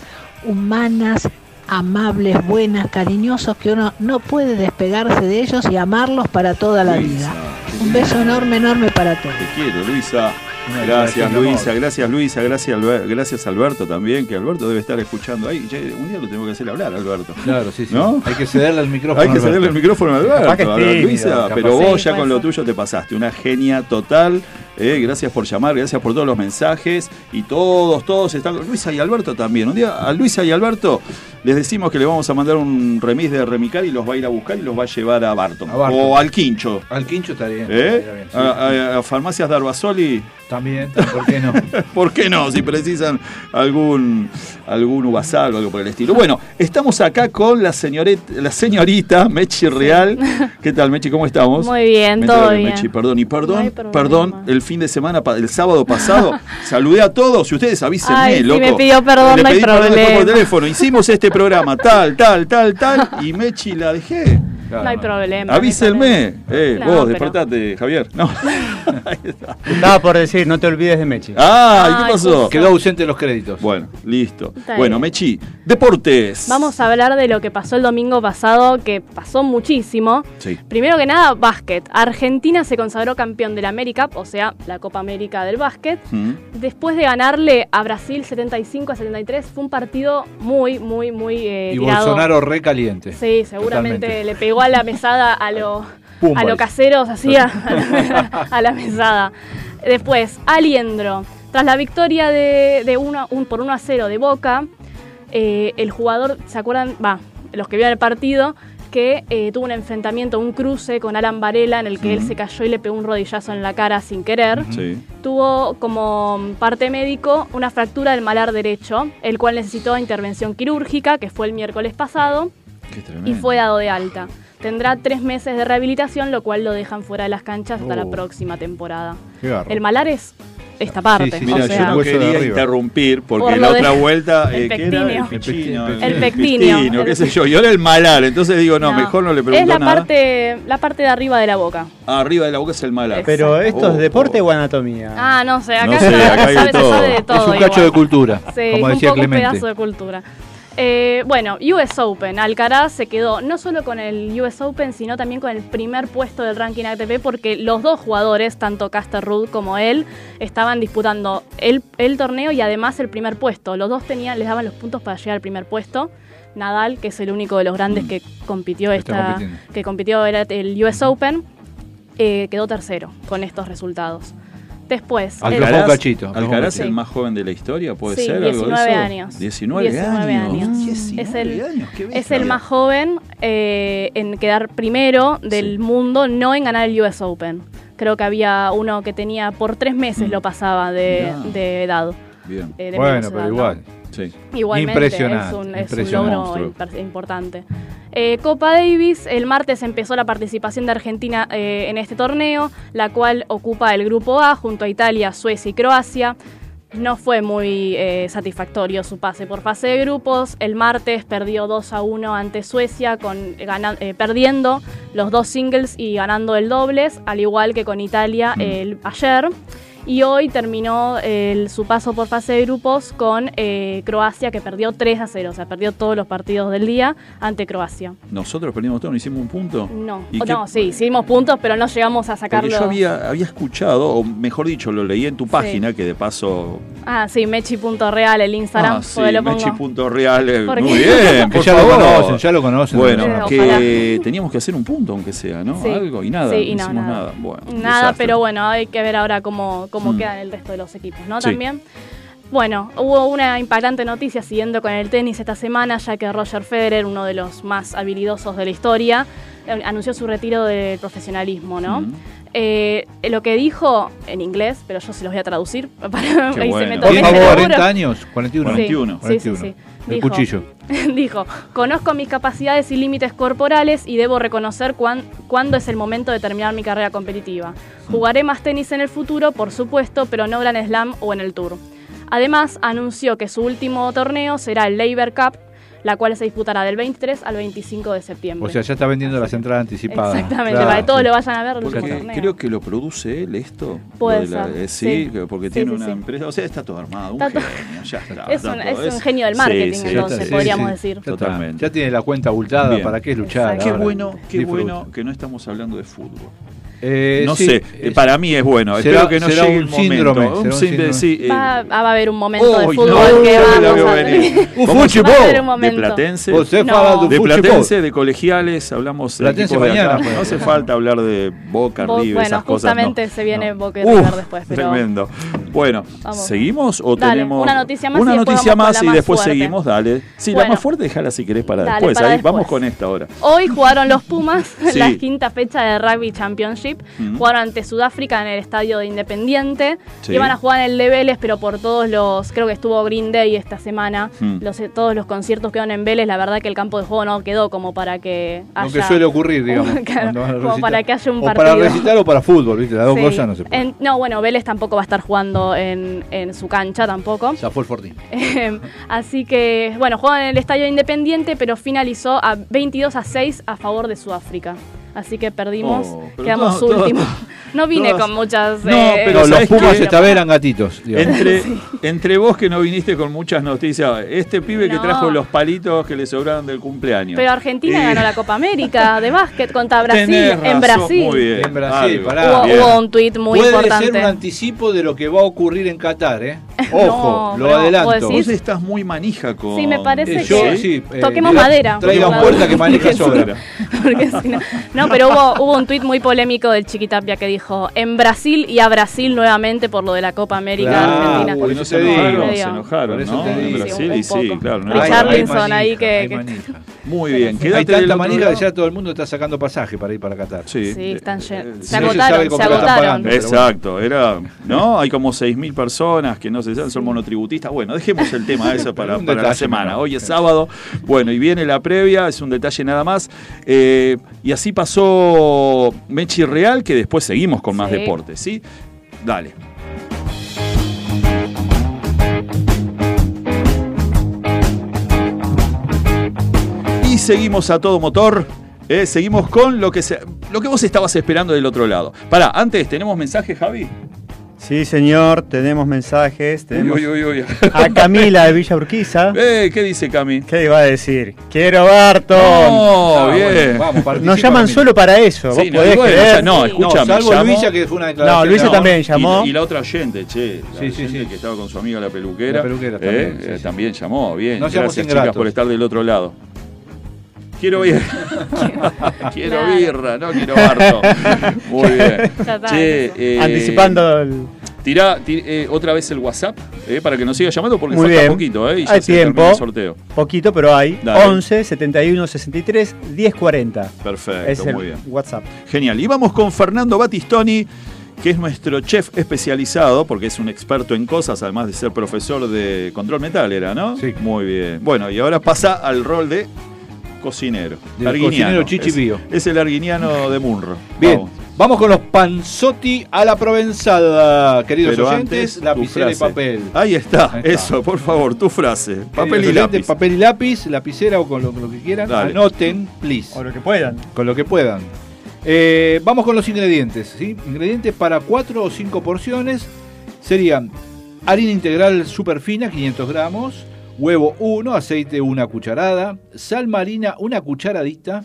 humanas, amables, buenas, cariñosos, que uno no puede despegarse de ellos y amarlos para toda la vida. Un beso enorme, enorme para todos. Te quiero, Luisa. Gracias, Luisa. Gracias, Luisa. Gracias, gracias, Alberto, también. Que Alberto debe estar escuchando ahí. Che, un día lo tengo que hacer hablar, Alberto. Claro, sí, sí. ¿No? Hay que cederle el micrófono. Hay que cederle el micrófono a Alberto. Capaz que es a ver, tímido, Luisa, pero vos ya con lo tuyo te pasaste. Una genia total. Eh, gracias por llamar, gracias por todos los mensajes. Y todos, todos están. Luisa y Alberto también. Un día a Luisa y Alberto les decimos que le vamos a mandar un remis de Remicar y los va a ir a buscar y los va a llevar a Barton. A Barton. O al Quincho. Al quincho estaría bien. ¿Eh? estaría bien, sí. A, a- a farmacias de Arbasoli, También, ¿por qué no? ¿por qué no? Si precisan algún algún uvasal o algo por el estilo. Bueno, estamos acá con la señorita, la señorita Mechi Real. ¿Qué tal, Mechi? ¿Cómo estamos? Muy bien, Me todo bien. Mechi, perdón. Y perdón, No perdón, el fin de semana, el sábado pasado, saludé a todos y ustedes avísenme, Ay, me pidió perdón, Le no hay pedí perdón por teléfono. Hicimos este programa, tal, tal, tal, tal, y Mechi la dejé. Claro, No hay problema. Avísenme. Eh, No, vos, pero- despertate, Javier. No. Ahí está. Estaba por decir, no te olvides de Mechi. Ah, ¿y qué pasó? Quedó ausente los créditos. Bueno, listo. Está Bueno, bien. Mechi, deportes. Vamos a hablar de lo que pasó el domingo pasado, que pasó muchísimo. Sí. Primero que nada, básquet. Argentina se consagró campeón de la América, o sea, la Copa América del básquet. Mm. Después de ganarle a Brasil 75 a 73, fue un partido muy, muy, muy eh, y tirado. Bolsonaro recaliente. Sí, seguramente Totalmente. le pegó a la mesada a lo, Pumba. a lo caseros, así a, a la mesada. Después, Aliendro. Tras la victoria de, de uno- un, por 1 a 0 de Boca, eh, el jugador, ¿se acuerdan? Va, los que vieron el partido, que eh, tuvo un enfrentamiento, un cruce con Alan Varela en el que él se cayó y le pegó un rodillazo en la cara sin querer. Sí. Tuvo como parte médico una fractura del malar derecho, el cual necesitó intervención quirúrgica, que fue el miércoles pasado, y fue dado de alta. Tendrá tres meses de rehabilitación, lo cual lo dejan fuera de las canchas hasta la Oh. próxima temporada. Qué garro. El malar es esta parte. sí, Mira, o sea, yo no quería interrumpir porque Por la otra vuelta. el eh, ¿qué era? pectíneo. El pectino, qué sé yo. Y ahora el malar. Entonces digo, no, no, mejor no le pregunto Es la nada. parte, la parte de arriba de la boca. Ah, arriba de la boca es el malar. Pero esto Oh, es deporte oh. o anatomía. Ah, no sé, acá, No sé, sabe, acá hay de sabe- todo. sabe de todo. es un cacho igual. de cultura, Sí, como un decía poco un Clemente. pedazo de cultura. Eh, bueno, US Open. Alcaraz se quedó no solo con el US Open, sino también con el primer puesto del ranking ATP, porque los dos jugadores, tanto Caster Ruud como él, estaban disputando el, el torneo y además el primer puesto. Los dos tenían, les daban los puntos para llegar al primer puesto. Nadal, que es el único de los grandes que compitió esta, que compitió era el US Open, eh, quedó tercero con estos resultados. Después, el- Alcaraz- cachito, Alcaraz cachito. el más joven de la historia, puede Sí, ser algo de 19 eso? años. 19, 19 años. años. 19 Es el- años, qué Es el más joven eh, en quedar primero del Sí. mundo, no en ganar el US Open. Creo que había uno que tenía por tres meses Mm. lo pasaba de, de edad. Bien, eh, de Bueno, pero edad, ¿no? Sí. Igualmente Impresionante, es un, es un logro importante. Eh, Copa Davis, el martes empezó la participación de Argentina eh, en este torneo, la cual ocupa el grupo A junto a Italia, Suecia y Croacia. No fue muy eh, satisfactorio su pase por fase de grupos. El martes perdió 2 a 1 ante Suecia, con, eh, perdiendo los dos singles y ganando el dobles, al igual que con Italia Mm. el, ayer. Y hoy terminó el- su paso por fase de grupos con eh, Croacia, que perdió 3 a 0. O sea, perdió todos los partidos del día ante Croacia. Nosotros perdimos todo, no hicimos un punto. No, ¿Y o qué- no, sí, hicimos puntos, pero no llegamos a Porque sacarlo. yo había, había escuchado, o mejor dicho, lo leí en tu página, que de paso. Ah, sí, mechi.real, el Instagram, Ah, sí, porque. Mechi.real. eh, Porque- Muy bien, por ya lo conocen, ya lo conocen. Bueno, que ojalá. teníamos que hacer un punto, aunque sea, ¿no? Sí. Algo, y nada, Sí, no y no, hicimos nada. nada. Bueno, Nada, desastre. pero bueno, hay que ver ahora cómo, cómo Mm. quedan el resto de los equipos, ¿no? Sí. También. Bueno, hubo una impactante noticia siguiendo con el tenis esta semana, ya que Roger Federer, uno de los más habilidosos de la historia, eh, anunció su retiro del profesionalismo, ¿no? Mm. Eh, lo que dijo en inglés, pero yo se los voy a traducir para Qué bueno. me Por tomé favor, ese laburo. 40 años, 41. Sí, 41. Sí, sí, sí. 41. El Dijo- cuchillo. Dijo, conozco mis capacidades y límites corporales y debo reconocer cuán- cuándo es el momento de terminar mi carrera competitiva. Jugaré más tenis en el futuro, por supuesto, pero no Grand Slam o en el Tour. Además, anunció que su último torneo será el Labor Cup, la cual se disputará del 23 al 25 de septiembre. O sea, ya está vendiendo las entradas anticipadas. Exactamente, Claro, para que todos sí. lo vayan a ver Porque creo que lo produce él esto. Puede de la- ser, eh, sí, sí. que- porque Sí, tiene sí, una sí. empresa. O sea, está todo armado. Un Está to- genio, ya está. Es está un- todo, es un genio del marketing, sí, entonces, podríamos sí. decir. Totalmente. Ya tiene la cuenta abultada, Bien. ¿para qué luchar? Qué bueno, qué Disfruta. bueno que no estamos hablando de fútbol. Eh, no sí, sé, es- para mí es bueno. será- Espero que no será llegue un el momento. síndrome, Un será un síndrome, síndrome. sí, eh, Va, va a haber un momento de fútbol no, que no vamos la veo a venir. Un ¿Cómo se- fútbol. Va a haber un De momento. Platense. No. De. Platense, de colegiales, hablamos de Platense de acá. mañana, pues. No hace falta hablar de Boca, Bo- River, bueno, esas cosas. no. justamente se viene No. Boca River después, pero- Tremendo. Bueno, Vamos. ¿seguimos o Dale, tenemos una noticia más Una y noticia más y después seguimos, dale. Sí, la más fuerte déjala si querés para después. vamos con esta ahora. Hoy jugaron los Pumas la quinta fecha de Rugby Championship. Mm. Jugaron ante Sudáfrica en el estadio de Independiente. Sí. Iban a jugar en el de Vélez, pero por todos los. Creo que estuvo Green Day esta semana. Mm. Los, todos los conciertos quedaron en Vélez. La verdad que el campo de juego no quedó como para que haya. Lo que suele ocurrir, digamos. Como recitar. para que haya un o para partido. recitar o para fútbol, ¿viste? Las dos Sí. cosas no se pueden. En- no, bueno, Vélez tampoco va a estar jugando en, en su cancha tampoco. Ya fue el Fortín. Eh, Así que, bueno, jugó en el Estadio Independiente, pero finalizó a 22 a 6 a favor de Sudáfrica. Así que perdimos, Oh, quedamos últimos. No vine todas- con muchas. No, eh, pero No, los ¿sabes Pumas esta vez eran gatitos. digamos. Entre, entre vos que no viniste con muchas noticias, este pibe que trajo los palitos que le sobraron del cumpleaños. Pero Argentina ganó la Copa América de básquet contra Brasil Tenés en Brasil. Muy bien. En Brasil, pará. Hubo, Bien. hubo un tuit muy Puede importante. ser un anticipo de lo que va a ocurrir en Qatar, ¿eh? No, Ojo, lo adelanto. vos decís- Vos estás muy manija con. Sí, me parece Eh, que- yo, sí, eh, Toquemos diga- madera. Traigan puerta que maneja sobra. Porque si no, no, pero hubo, hubo un tuit muy polémico del Chiquitapia que dijo en Brasil y a Brasil nuevamente por lo de la Copa América Claro, Argentina. uy, Porque no se se enojaron, se enojaron, ¿no? En. Brasil Sí, y un sí, claro. no Charlinson ahí que- hay que-. Muy bien, Hay quédate del tanta manija que ya todo el mundo está sacando pasaje para ir para Qatar. Sí, Sí, están Eh, llenos. Se sí, no se agotaron, se agotaron. Exacto, era, ¿no? Hay como 6.000 personas que no se saben, son monotributistas. Bueno, dejemos el tema eso para, para la semana. Hoy es sábado, bueno, y viene la previa, es un detalle nada más. Eh, y así pasó Mechi Real, que después seguimos con más Sí. deportes, ¿sí? Dale. Seguimos a todo motor. eh, seguimos con lo que, se- lo que vos estabas esperando del otro lado. Pará, antes, ¿tenemos mensaje, Javi? Sí, señor, tenemos mensajes. Tenemos Uy, uy, uy, uy. a Camila de Villa Urquiza. Eh, ¿Qué dice Cami? ¿Qué iba a decir? Quiero Barton. No, Ah, bien. bueno, vamos, participa, Nos llaman Camila. solo para eso. Sí, ¿Vos no, podés bueno, creer? no, escúchame. No, salvo Luisa que fue una declaración. No, Luisa también llamó. y la otra oyente, che. La Sí, sí, sí. que estaba con su amiga la peluquera. La peluquera también, eh, sí, eh, sí. también llamó, bien. Gracias, ingratos. chicas, por estar del otro lado. Quiero birra. quiero Claro. birra, no quiero barto. Muy bien. Che, eh, Anticipando el... Tirá, ti- eh, otra vez el WhatsApp eh, para que nos siga llamando porque Muy falta bien. poquito. Eh, y ya Hay se termina tiempo. el sorteo. Poquito, pero hay. Dale. 11 71 63 10 40. Perfecto, Es el muy bien. WhatsApp. Genial. Y vamos con Fernando Battistoni, que es nuestro chef especializado, porque es un experto en cosas, además de ser profesor de control mental, era, ¿no? Sí. Muy bien. Bueno, y ahora pasa al rol de cocinero. Del arguiniano. cocinero Chichi Es- Pío. Es, el arguiniano de Munro. Bien, Vamos. vamos. con los panzotti a la provenzada, queridos Pero oyentes, lapicera y papel. Ahí está, Ahí está. eso, por favor, tu frase. Papel Queridos y oyentes, lápiz. Papel y lápiz, lapicera o con lo, con lo que quieran. Dale. Anoten, please. O lo que puedan. Con lo que puedan. Eh, vamos con los ingredientes. ¿sí? Ingredientes para 4 o 5 porciones serían harina integral super fina, 500 gramos, huevo 1, aceite una cucharada, sal marina una cucharadita,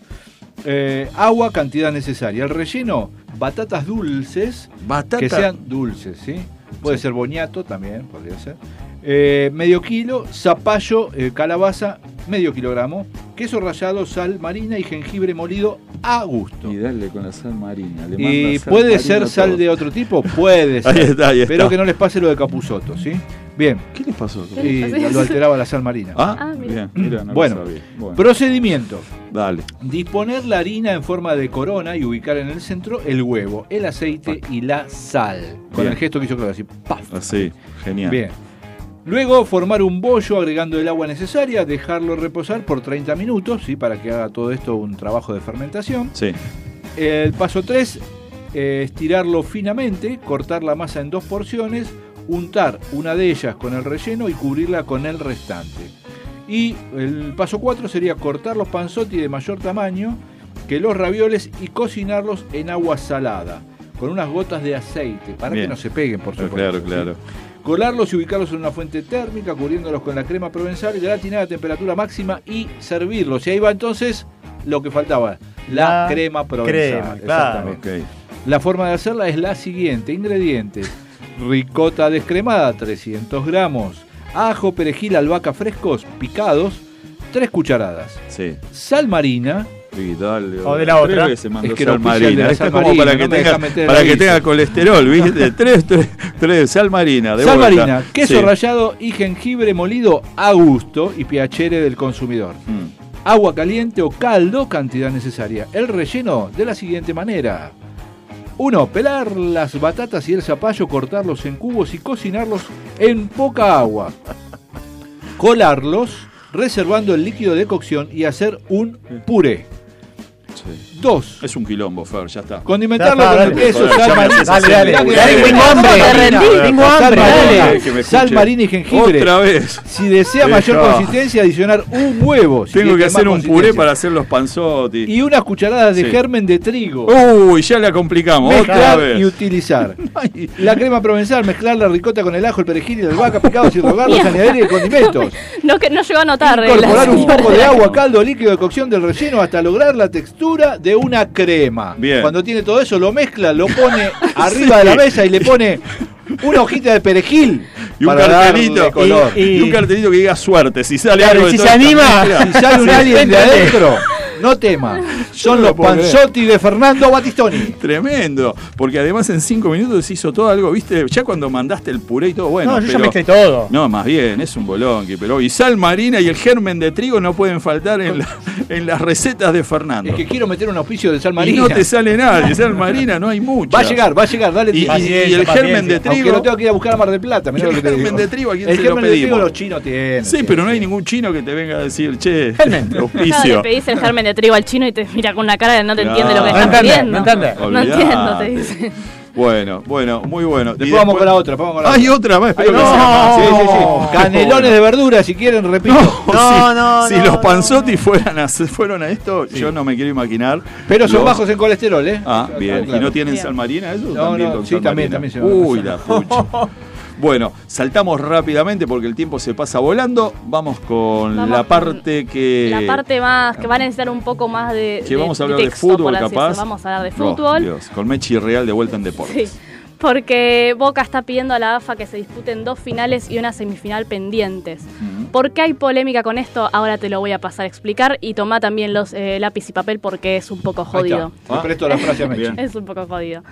eh, agua cantidad necesaria. El relleno, batatas dulces, Batata. que sean dulces, ¿sí? Puede ser boñato también, podría ser. Eh, medio kilo, zapallo, eh, calabaza, medio kilogramo, queso rallado, sal marina y jengibre molido a gusto. Y dale con la sal marina. le Y sal puede marina ser sal de otro tipo, puede ser. Ahí está, ahí está. Pero que no les pase lo de Capuzoto, ¿sí? Bien, ¿Qué les pasó? ¿Qué y les pasó? lo alteraba la sal marina. Ah, Ah, mira. bien, mira, no Bueno, Procedimiento. dale. Disponer la harina en forma de corona y ubicar en el centro el huevo, el aceite y la sal. Con Bien. el gesto que hizo Claudio, así, ¡paf! Así, genial. Bien. Luego formar un bollo agregando el agua necesaria, dejarlo reposar por 30 minutos, ¿sí? para que haga todo esto un trabajo de fermentación. Sí, El paso 3, estirarlo finamente, cortar la masa en dos porciones, untar una de ellas con el relleno y cubrirla con el restante. Y el paso 4 sería cortar los panzotti de mayor tamaño que los ravioles y cocinarlos en agua salada, con unas gotas de aceite, para Bien. que no se peguen, por supuesto. claro, ¿sí? claro. Colarlos y ubicarlos en una fuente térmica, cubriéndolos con la crema provenzal, gratinar a temperatura máxima y servirlos. Y ahí va entonces lo que faltaba, la, La crema provenzal. crema, claro. Exactamente. La forma de hacerla es la siguiente. Ingredientes. Ricota descremada, 300 gramos. Ajo, perejil, albahaca frescos, picados, 3 cucharadas. Sí. Sal marina, Sí, dale. O de la Tres otra. veces mandó Es que sal marina. sal es como marina, para que no tenga, para que tenga colesterol, ¿viste? tres, tres, tres, sal marina. De sal vuelta. marina, queso Sí. rallado y jengibre molido a gusto y piacere del consumidor. Mm. Agua caliente o caldo, cantidad necesaria. El relleno de la siguiente manera. 1. Pelar las batatas y el zapallo, cortarlos en cubos y cocinarlos en poca agua. Colarlos, reservando el líquido de cocción y hacer un puré. Sí. 2. Es un quilombo, Fer, ya está. Condimentarlo con el queso, sal marina. Dale, dale. Tengo sal hambre, tengo sal hambre, Sal marina y jengibre. Otra vez. Si desea mayor consistencia, adicionar un huevo. Tengo que hacer un puré para hacer los panzotti. Y unas cucharadas de germen de trigo. Uy, ya la complicamos. Otra mezclar vez. y utilizar. La crema provenzal, mezclar la ricota con el ajo, el perejil y la albahaca picados y regarlos, añadir condimentos. No, que no llegó a notar. Incorporar las- un poco de agua, caldo líquido de cocción del relleno hasta lograr la textura de una crema. Bien. Cuando tiene todo eso, lo mezcla, lo pone arriba de la mesa y le pone una hojita de perejil. Y un para cartelito. color. Y- Y un cartelito que diga suerte. Si sale Claro, algo y de si se anima. Si sale un alien de adentro, no tema. Son no los lo. Panzotti de Fernando Batistoni. Tremendo, porque además en cinco minutos se hizo todo algo, ¿viste? Ya cuando mandaste el puré y todo, bueno. No, yo ya pero- mezclé todo. No, más bien, es un bolonqui, pero y sal marina y el germen de trigo no pueden faltar en, la- en las recetas de Fernando. Es que quiero meter un auspicio de Sal y Marina. no te sale nadie, sal marina no hay mucho. Va a llegar, va a llegar, dale Y, y- y Paciencia, el germen de Aunque trigo. lo tengo que ir a buscar a Mar del Plata, mirá El lo que te germen digo. de trigo, ¿a quién el se lo germen de trigo pedimos? los chinos tienen. Sí, pero no hay ningún chino que te venga a decir, che, Germen. Le auspicio. pedís el germen de trigo al chino y te mira con una cara de no te entiende lo que No estás entiende, pidiendo. no entiende. No Olvidate. entiendo, te dice. Bueno, bueno, muy bueno. Después Y vamos con la otra, vamos con la Hay otra. otra más, espero Ay, que no, sea más. sí, sí, sí. Canelones de verdura, si quieren, repito. No, si, no, si no, los no. panzotti fueran a, fueron a esto, yo no me quiero imaginar. Pero son los- bajos en colesterol, ¿eh? Ah, bien. Claro. ¿Y no tienen Bien. sal marina eso? No, también no, con sí, también, también se Uy, la pucha. Bueno, saltamos rápidamente porque el tiempo se pasa volando. Vamos con Vamos la con parte que. La parte más que va a necesitar un poco más de. que vamos a hablar de, texto, fútbol, capaz. Vamos a hablar de Oh, fútbol. Dios, con Mechi Real de vuelta en deportes. Sí, porque Boca está pidiendo a la AFA que se disputen dos finales y una semifinal pendientes. ¿Por qué hay polémica con esto? Ahora te lo voy a pasar a explicar y toma también los eh, lápiz y papel porque es un poco jodido. está. Le presto la frase a Mechi. Bien. Es un poco jodido.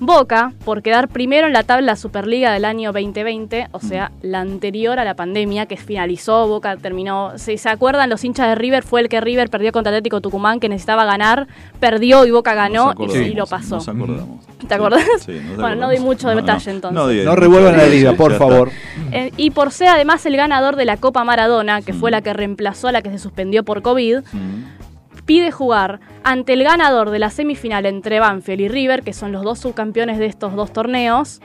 Boca, por quedar primero en la tabla Superliga del año 2020, o sea, la anterior a la pandemia, que finalizó, Boca terminó. Si se acuerdan, los hinchas de River fue el que River perdió contra Atlético Tucumán, que necesitaba ganar, perdió y Boca ganó y, acordamos, y lo pasó. Nos acordamos. ¿Te acordás? Sí, nos bueno, no acordamos. doy mucho No, detalle no, entonces. No, No revuelvan la herida, Ya por favor. Eh, y por ser además el ganador de la Copa Maradona, que Mm. fue la que reemplazó a la que se suspendió por COVID, Mm. Pide jugar ante el ganador de la semifinal entre Banfield y River, que son los dos subcampeones de estos dos torneos,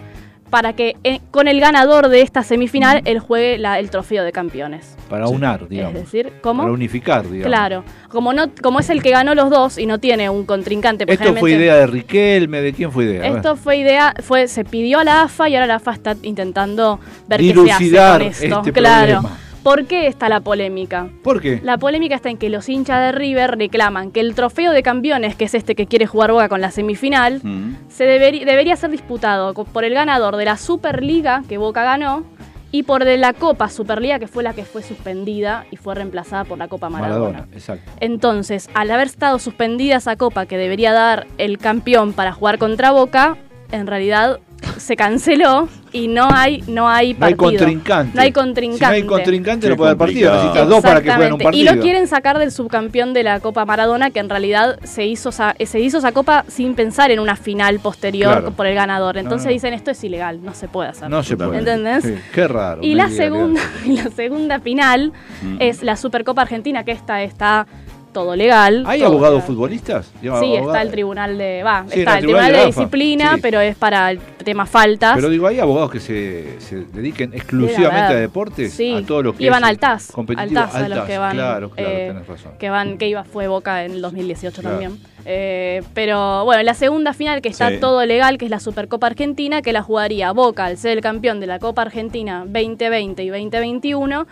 para que eh, con el ganador de esta semifinal él juegue la- el trofeo de campeones. Para unar, digamos. Es decir, ¿cómo? Para unificar, digamos. Claro, como no, como es el que ganó los dos y no tiene un contrincante. porque Esto fue idea de Riquelme, ¿de quién fue idea? Esto fue idea, fue, se pidió a la AFA y ahora la AFA está intentando ver qué se hace con esto. este claro. problema. ¿Por qué está la polémica? ¿Por qué? La polémica está en que los hinchas de River reclaman que el trofeo de campeones, que es este que quiere jugar Boca con la semifinal, Mm. se debería ser disputado por el ganador de la Superliga que Boca ganó y por de la Copa Superliga que fue la que fue suspendida y fue reemplazada por la Copa Maradona. Maradona, exacto. Entonces, al haber estado suspendida esa copa que debería dar el campeón para jugar contra Boca, en realidad se canceló y no hay no hay No hay partido. contrincante. No hay Si no contrincante. hay contrincante no puede haber partido. Necesitas dos para que jueguen un Exactamente. partido. Y lo quieren sacar del subcampeón de la Copa Maradona, que en realidad se hizo esa, se hizo esa copa sin pensar en una final posterior Claro. por el ganador. Entonces no. dicen esto es ilegal, no se puede hacer. No se puede. ¿Entendés? Sí, Qué raro. Y la segunda, y la segunda final Mm. es la Supercopa Argentina, que esta está todo legal. ¿Hay todo abogados legal. futbolistas? Sí, está el tribunal de. Va, Sí, está el tribunal tribunal de disciplina, sí. pero es para el tema faltas. Pero digo, ¿hay abogados que se, se dediquen exclusivamente haber. a deportes? Sí, A todo lo que iban al TAS. Al TAS, a los que van. Claro, claro, eh, tenés razón. que van, que iba, fue Boca en el 2018 Claro. también. Eh, pero bueno, la segunda final que está Sí. todo legal, que es la Supercopa Argentina, que la jugaría Boca al ser el campeón de la Copa Argentina 2020 y 2021,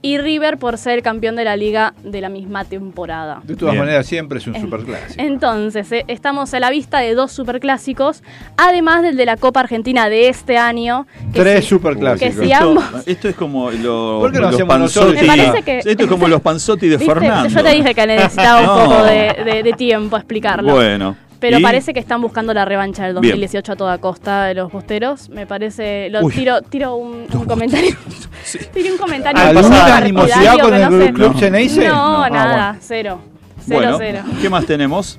y River por ser el campeón de la liga de la misma temporada. De todas Bien. maneras, siempre es un En- superclásico. Entonces, eh, estamos a la vista de dos superclásicos, además del de la Copa Argentina de este año. que Tres si- superclásicos. que si Esto, ambos- esto es como lo- ¿Por qué no los panzotti. Me parece que- Esto es como los panzotti de ¿Viste? Fernando. Yo te dije que necesitaba un No. poco de, de- de tiempo a explicarlo. Bueno. Pero ¿y? parece que están buscando la revancha del Bien. 2018 a toda costa de los bosteros. Me parece. Lo Uy. tiro, tiro un, un comentario. Tiro un comentario. ¿Alguna animosidad partidario, con el no sé. Club? No, No. Ah, nada, bueno. cero. Cero, Bueno, cero. ¿qué más tenemos?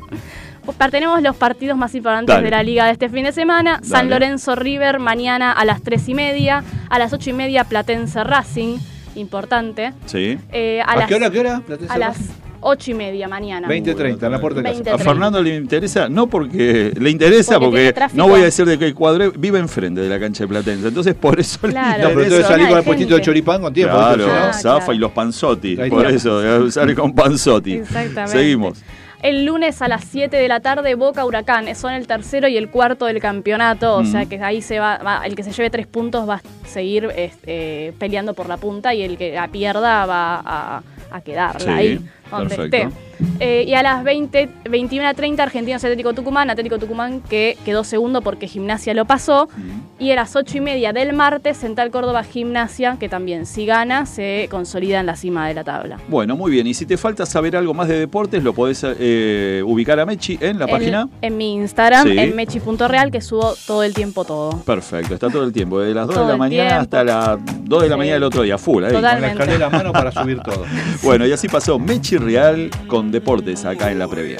Pues Tenemos los partidos más importantes Dale. de la liga de este fin de semana. San. Lorenzo River mañana a las 3 y media. A las 8 y media Platense Racing. Importante. Sí. Eh, a, ¿A las, qué hora, qué hora? Platense A las? 8 y media mañana. 20.30, en la puerta de casa. 20. A Fernando le interesa, no porque le interesa, Porque no voy a decir de qué cuadre, vive enfrente de la cancha de Platense. Entonces, por eso le Claro. No, pero entonces interesa. salí con el puestito de choripán con tiempo. Claro. Ah, Zafa claro. y los panzotti. Por eso, eh, sale con panzotti. Exactamente. Seguimos. El lunes a las 7 de la tarde, Boca Huracán. Son el tercero y el cuarto del campeonato. O Mm. sea que ahí se va, va- El que se lleve tres puntos va a seguir este, peleando por la punta y el que la pierda va a, a quedarla Sí. ahí. donde Perfecto. esté. Eh, y a las 20, 21.30 Argentinos Atlético Tucumán, Atlético Tucumán que quedó segundo porque Gimnasia lo pasó. Y a las 8 y media del martes, Central Córdoba Gimnasia, que también si gana se consolida en la cima de la tabla. Bueno, muy bien. Y si te falta saber algo más de deportes, lo podés eh, ubicar a Mechi en la En- página. En mi Instagram, Sí. en mechi.real, que subo todo el tiempo todo. Perfecto, está todo el tiempo, desde las 2 Todo de la el mañana hasta las 2 de la Sí. mañana del otro día, full. ahí. Con la escalera a mano para subir todo. Bueno, y así pasó Mechi Real con deportes acá en la previa.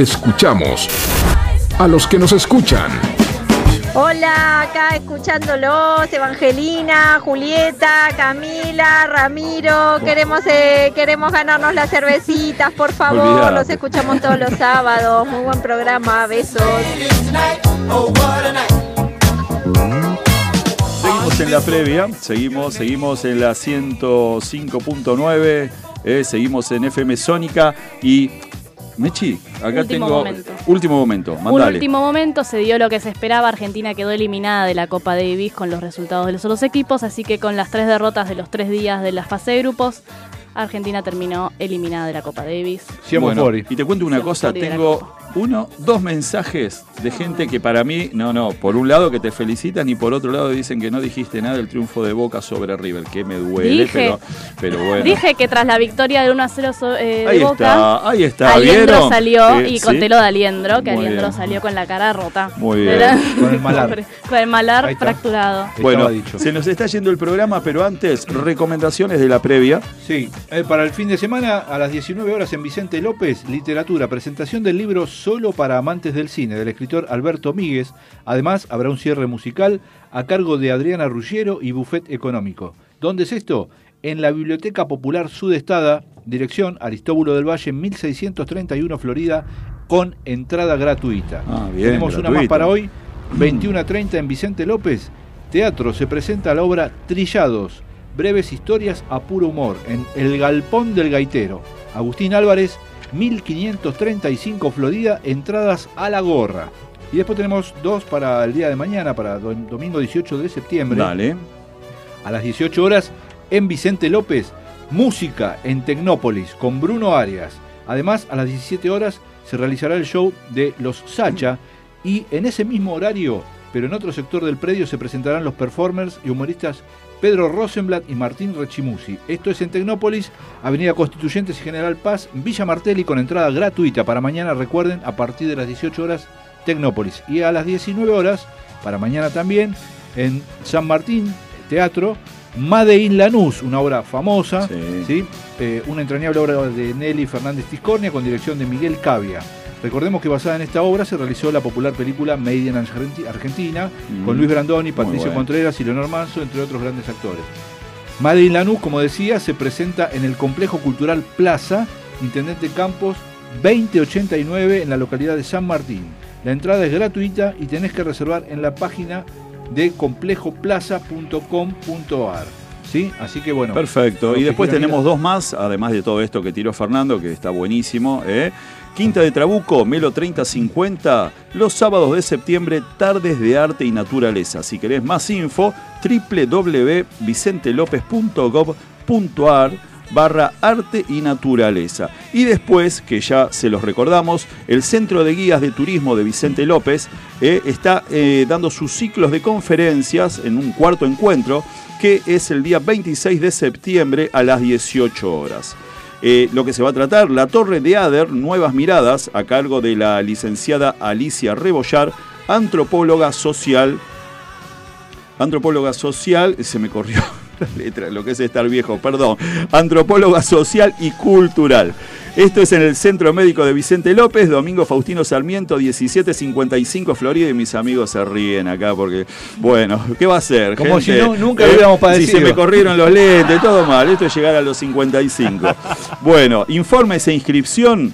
Escuchamos. A los que nos escuchan. Hola, acá escuchándolos, Evangelina, Julieta, Camila, Ramiro, queremos eh, queremos ganarnos las cervecitas, por favor, los escuchamos todos los sábados, muy buen programa, besos. Seguimos en la previa, seguimos, seguimos en la 105.9, eh, seguimos en FM Sónica y Mechi, acá Último tengo momento. último momento, Un mandale. último momento se dio lo que se esperaba. Argentina quedó eliminada de la Copa Davis con los resultados de los otros equipos, así que con las tres derrotas de los tres días de la fase de grupos, Argentina terminó eliminada de la Copa Davis. Siamo Bueno, y te cuento una cosa, tengo uno, dos mensajes de gente que para mí, no, no, por un lado que te felicitan y por otro lado dicen que no dijiste nada del triunfo de Boca sobre River, que me duele, Dije. pero, pero bueno. Dije que tras la victoria del 1 a 0 so- eh, de ahí Boca, está, ahí está, Aliendro ¿vieron? salió Eh, y ¿sí? conté lo de Aliendro, que Muy Aliendro bien. salió con la cara rota. Muy bien. Con el malar. Con el malar fracturado. Bueno, dicho. se nos está yendo el programa, pero antes, recomendaciones de la previa. Sí, eh, para el fin de semana a las 19 horas en Vicente López, literatura, presentación del libro Solo para amantes del cine del escritor Alberto Míguez. Además, habrá un cierre musical a cargo de Adriana Ruggiero y Buffet Económico. ¿Dónde es esto? En la Biblioteca Popular Sudestada, dirección Aristóbulo del Valle, 1631 Florida, con entrada gratuita. Ah, bien, Tenemos una más para hoy, 21 a 30 en Vicente López. Teatro se presenta la obra Trillados, breves historias a puro humor, en El Galpón del Gaitero. Agustín Álvarez, 1535 Florida, entradas a la gorra. Y después tenemos dos para el día de mañana, para do- domingo 18 de septiembre, Dale. a las 18 horas, en Vicente López, música en Tecnópolis con Bruno Arias. Además, a las 17 horas se realizará el show de Los Sacha y en ese mismo horario, pero en otro sector del predio, se presentarán los performers y humoristas Pedro Rosenblatt y Martín Rechimusi. Esto es en Tecnópolis, Avenida Constituyentes y General Paz, Villa Martelli con entrada gratuita para mañana, recuerden, a partir de las 18 horas, Tecnópolis. Y a las 19 horas, para mañana también, en San Martín, Teatro, Made in Lanús, una obra famosa, Sí. ¿sí? Eh, una entrañable obra de Nelly Fernández Tiscornia con dirección de Miguel Cavia. Recordemos que basada en esta obra se realizó la popular película Made in Argenti- Argentina, Mm. con Luis Brandoni, Patricio bueno. Contreras y Leonor Manso, entre otros grandes actores. Made in Lanús, como decía, se presenta en el complejo cultural Plaza Intendente Campos 2089 en la localidad de San Martín. La entrada es gratuita y tenés que reservar en la página de complejoplaza.com.ar. ¿Sí? Así que bueno. Perfecto. Y después tenemos dos más, además de todo esto que tiró Fernando, que está buenísimo. ¿eh? Quinta de Trabuco, Melo 3050, los sábados de septiembre, tardes de arte y naturaleza. Si querés más info, www.vicentelopez.gov.ar barra arte y naturaleza. Y después, que ya se los recordamos, el Centro de Guías de Turismo de Vicente López eh, está eh, dando sus ciclos de conferencias en un cuarto encuentro que es el día 26 de septiembre a las 18 horas. Eh, lo que se va a tratar, la Torre de Ader, Nuevas Miradas, a cargo de la licenciada Alicia Rebollar, antropóloga social. Antropóloga social, se me corrió la letra, lo que es estar viejo, perdón. Antropóloga social y cultural. Esto es en el Centro Médico de Vicente López, Domingo Faustino Sarmiento, 1755 Florida, y mis amigos se ríen acá porque, bueno, ¿qué va a ser? Como gente? si no- nunca lo hubiéramos Si padecido. se me corrieron los lentes, todo mal, esto es llegar a los 55. Bueno, informes e inscripción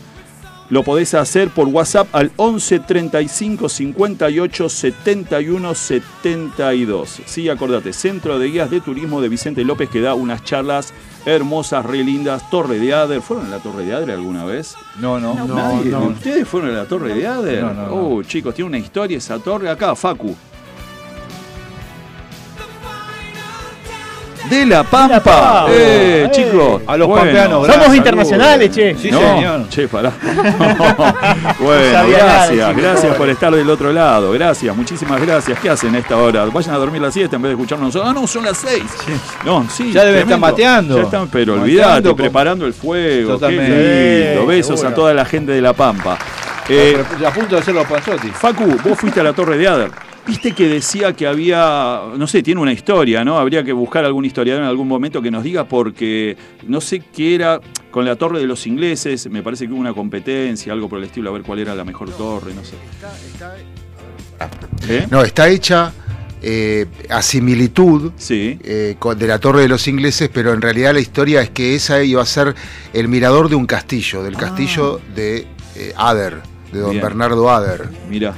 lo podés hacer por WhatsApp al 11 35 58 71 72. Sí, acordate, Centro de Guías de Turismo de Vicente López que da unas charlas hermosas, re lindas. Torre de Ader. ¿Fueron a la Torre de Ader alguna vez? No, no. Nadie. no. ¿Ustedes fueron a la Torre de Ader? No, no, no. Oh, chicos, tiene una historia esa torre. Acá, Facu. De la Pampa. Pampa. Eh, Eh. chicos. A los Bueno, pampeanos, Somos gracias. internacionales, che. Sí, no, señor. Che, pará. bueno, gracias, gracias por estar del otro lado. Gracias, muchísimas gracias. ¿Qué hacen a esta hora? Vayan a dormir la siesta en vez de escucharnos. Ah, no, son las seis. No, sí. Ya deben estar mateando. Ya están, pero con- preparando el fuego. Totalmente. Qué lindo. Besos Seguro. a toda la gente de La Pampa. Eh, a punto de hacer los Panzotti. Facu, vos fuiste a la Torre de Ader. Viste que decía que había, no sé, tiene una historia, ¿no? Habría que buscar algún historiador en algún momento que nos diga porque no sé qué era con la Torre de los Ingleses, me parece que hubo una competencia, algo por el estilo, a ver cuál era la mejor torre, no sé. ¿Eh? No, está hecha eh, a similitud Sí. eh, de la Torre de los Ingleses, pero en realidad la historia es que esa iba a ser el mirador de un castillo, del castillo de eh, Ader, de don Bien. Bernardo Ader. Mira,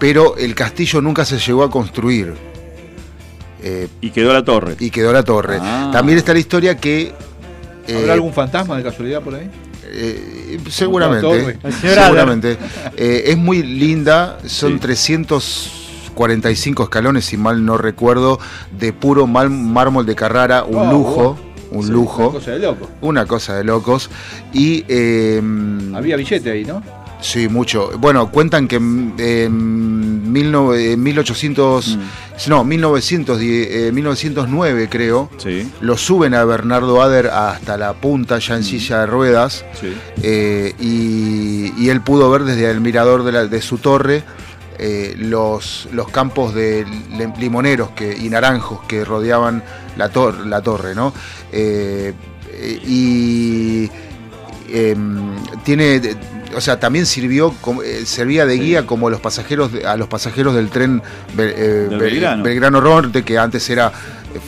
Pero el castillo nunca se llegó a construir. Eh, y quedó la torre. y quedó la torre. Ah. También está la historia que... eh, ¿Habrá algún fantasma de casualidad por ahí? eh, seguramente. Seguramente. Eh, es muy linda, son Sí. 345 escalones, si mal no recuerdo, de puro mal- mármol de Carrara, un Oh, lujo, un Sí, lujo, una cosa de loco. una cosa de locos. Y eh, Había billete ahí, ¿no? Sí, mucho. Bueno, cuentan que en, en mil no- en 1800, Mm. no, 1910, eh, 1909 creo, Sí, lo suben a Bernardo Ader hasta la punta, ya en Mm. silla de ruedas. sí. Eh, y, y él pudo ver desde el mirador de, la- de su torre eh, los, los campos de limoneros que, y naranjos que rodeaban la, tor- la torre, ¿no? Eh, eh, y em, tiene, o sea, también sirvió, como- eh, servía de Sí. guía como los pasajeros de- a los pasajeros del tren Bel- eh, Belgrano. Belgrano Norte, que antes era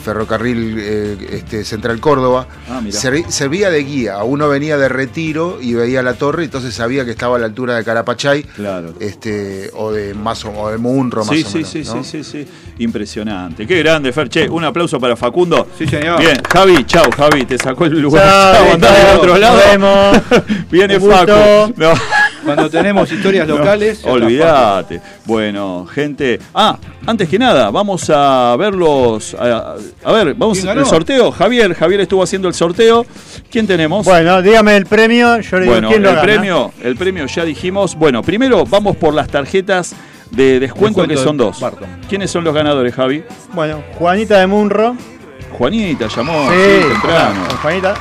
ferrocarril eh, este, Central Córdoba. Ah, servía de guía. Uno venía de retiro y veía la torre, entonces sabía que estaba a la altura de Carapachay, Claro. este, o de más o, o de Munro, más Sí, o sí, menos. sí, ¿no? sí, sí, sí. Impresionante. Qué grande, Fer. Che, un aplauso para Facundo. Sí, señor. Bien, Javi, chau, Javi, te sacó el lugar. Chao, Chau, chao, otro nos lado. vemos. Viene. Facu. No. Cuando tenemos historias locales. olvídate. Bueno, gente. Ah, antes que nada, vamos a verlos. A, a ver, vamos ¿Quién al sorteo. Javier, Javier estuvo haciendo el sorteo. ¿Quién tenemos? Bueno, dígame el premio, yo le digo Bueno, quién el lo gana. premio, el premio ya dijimos. Bueno, primero vamos por las tarjetas de descuento, Descuento que son dos. Barton. ¿Quiénes son los ganadores, Javi? Bueno, Juanita de Munro. Juanita llamó Sí, temprano. Juanita.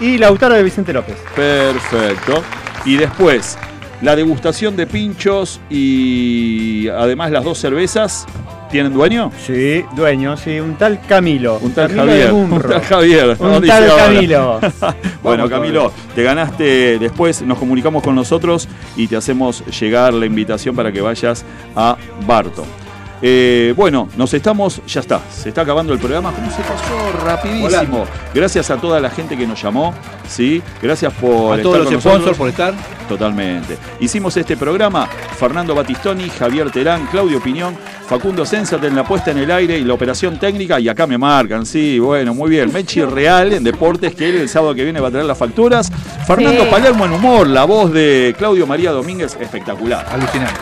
Y Lautaro de Vicente López. Perfecto. Y después, la degustación de pinchos y además las dos cervezas. ¿Tienen dueño? Sí, dueño, sí, un tal Camilo. Un tal Camilo Javier. Un tal Javier. Un no tal. Camilo. Bueno, Camilo, te ganaste. Después nos comunicamos con nosotros y te hacemos llegar la invitación para que vayas a Barto. Eh, bueno, nos estamos, ya está, se está acabando el programa. ¿Cómo se pasó? Rapidísimo. Gracias a toda la gente que nos llamó, ¿sí? Gracias por A estar todos los con sponsors nosotros. por estar. Totalmente. Hicimos este programa, Fernando Batistoni, Javier Terán, Claudio Piñón, Facundo Sensat en la puesta en el aire y la operación técnica, y acá me marcan, sí, bueno, muy bien. Mechi Real en Deportes, que él el sábado que viene va a traer las facturas. Fernando Sí. Palermo en humor, la voz de Claudio María Domínguez, espectacular. Alucinante.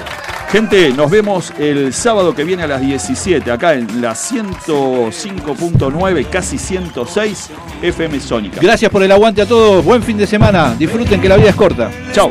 Gente, nos vemos el sábado que viene a las 17, acá en la 105.9, casi 106 FM Sónica. Gracias por el aguante a todos. Buen fin de semana. Disfruten que la vida es corta. Chao.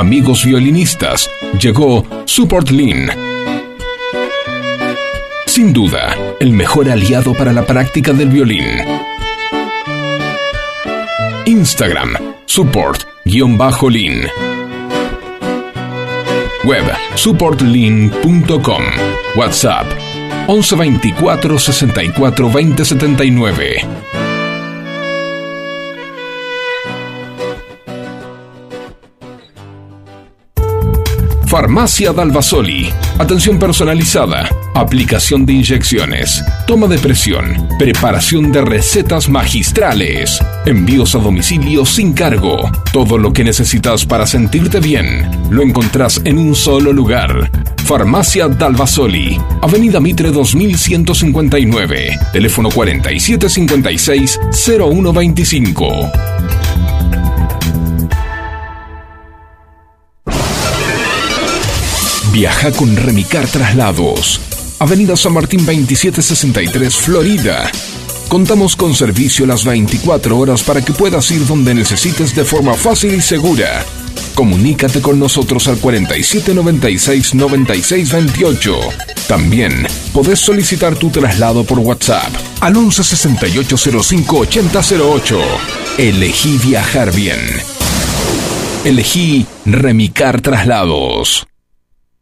Amigos violinistas, llegó Support Lean. Sin duda, el mejor aliado para la práctica del violín. Instagram, support-lean. Web, supportlean.com. WhatsApp, 11 24 64 20 79. Farmacia Dalvasoli. Atención personalizada. Aplicación de inyecciones. Toma de presión. Preparación de recetas magistrales. Envíos a domicilio sin cargo. Todo lo que necesitas para sentirte bien. Lo encontrás en un solo lugar. Farmacia Dalvasoli. Avenida Mitre 2159. Teléfono 4756-0125. Viaja con Remicar Traslados. Avenida San Martín 2763, Florida. Contamos con servicio las 24 horas para que puedas ir donde necesites de forma fácil y segura. Comunícate con nosotros al 4796-9628. También podés solicitar tu traslado por WhatsApp al 1168058008. Elegí viajar bien. Elegí Remicar Traslados.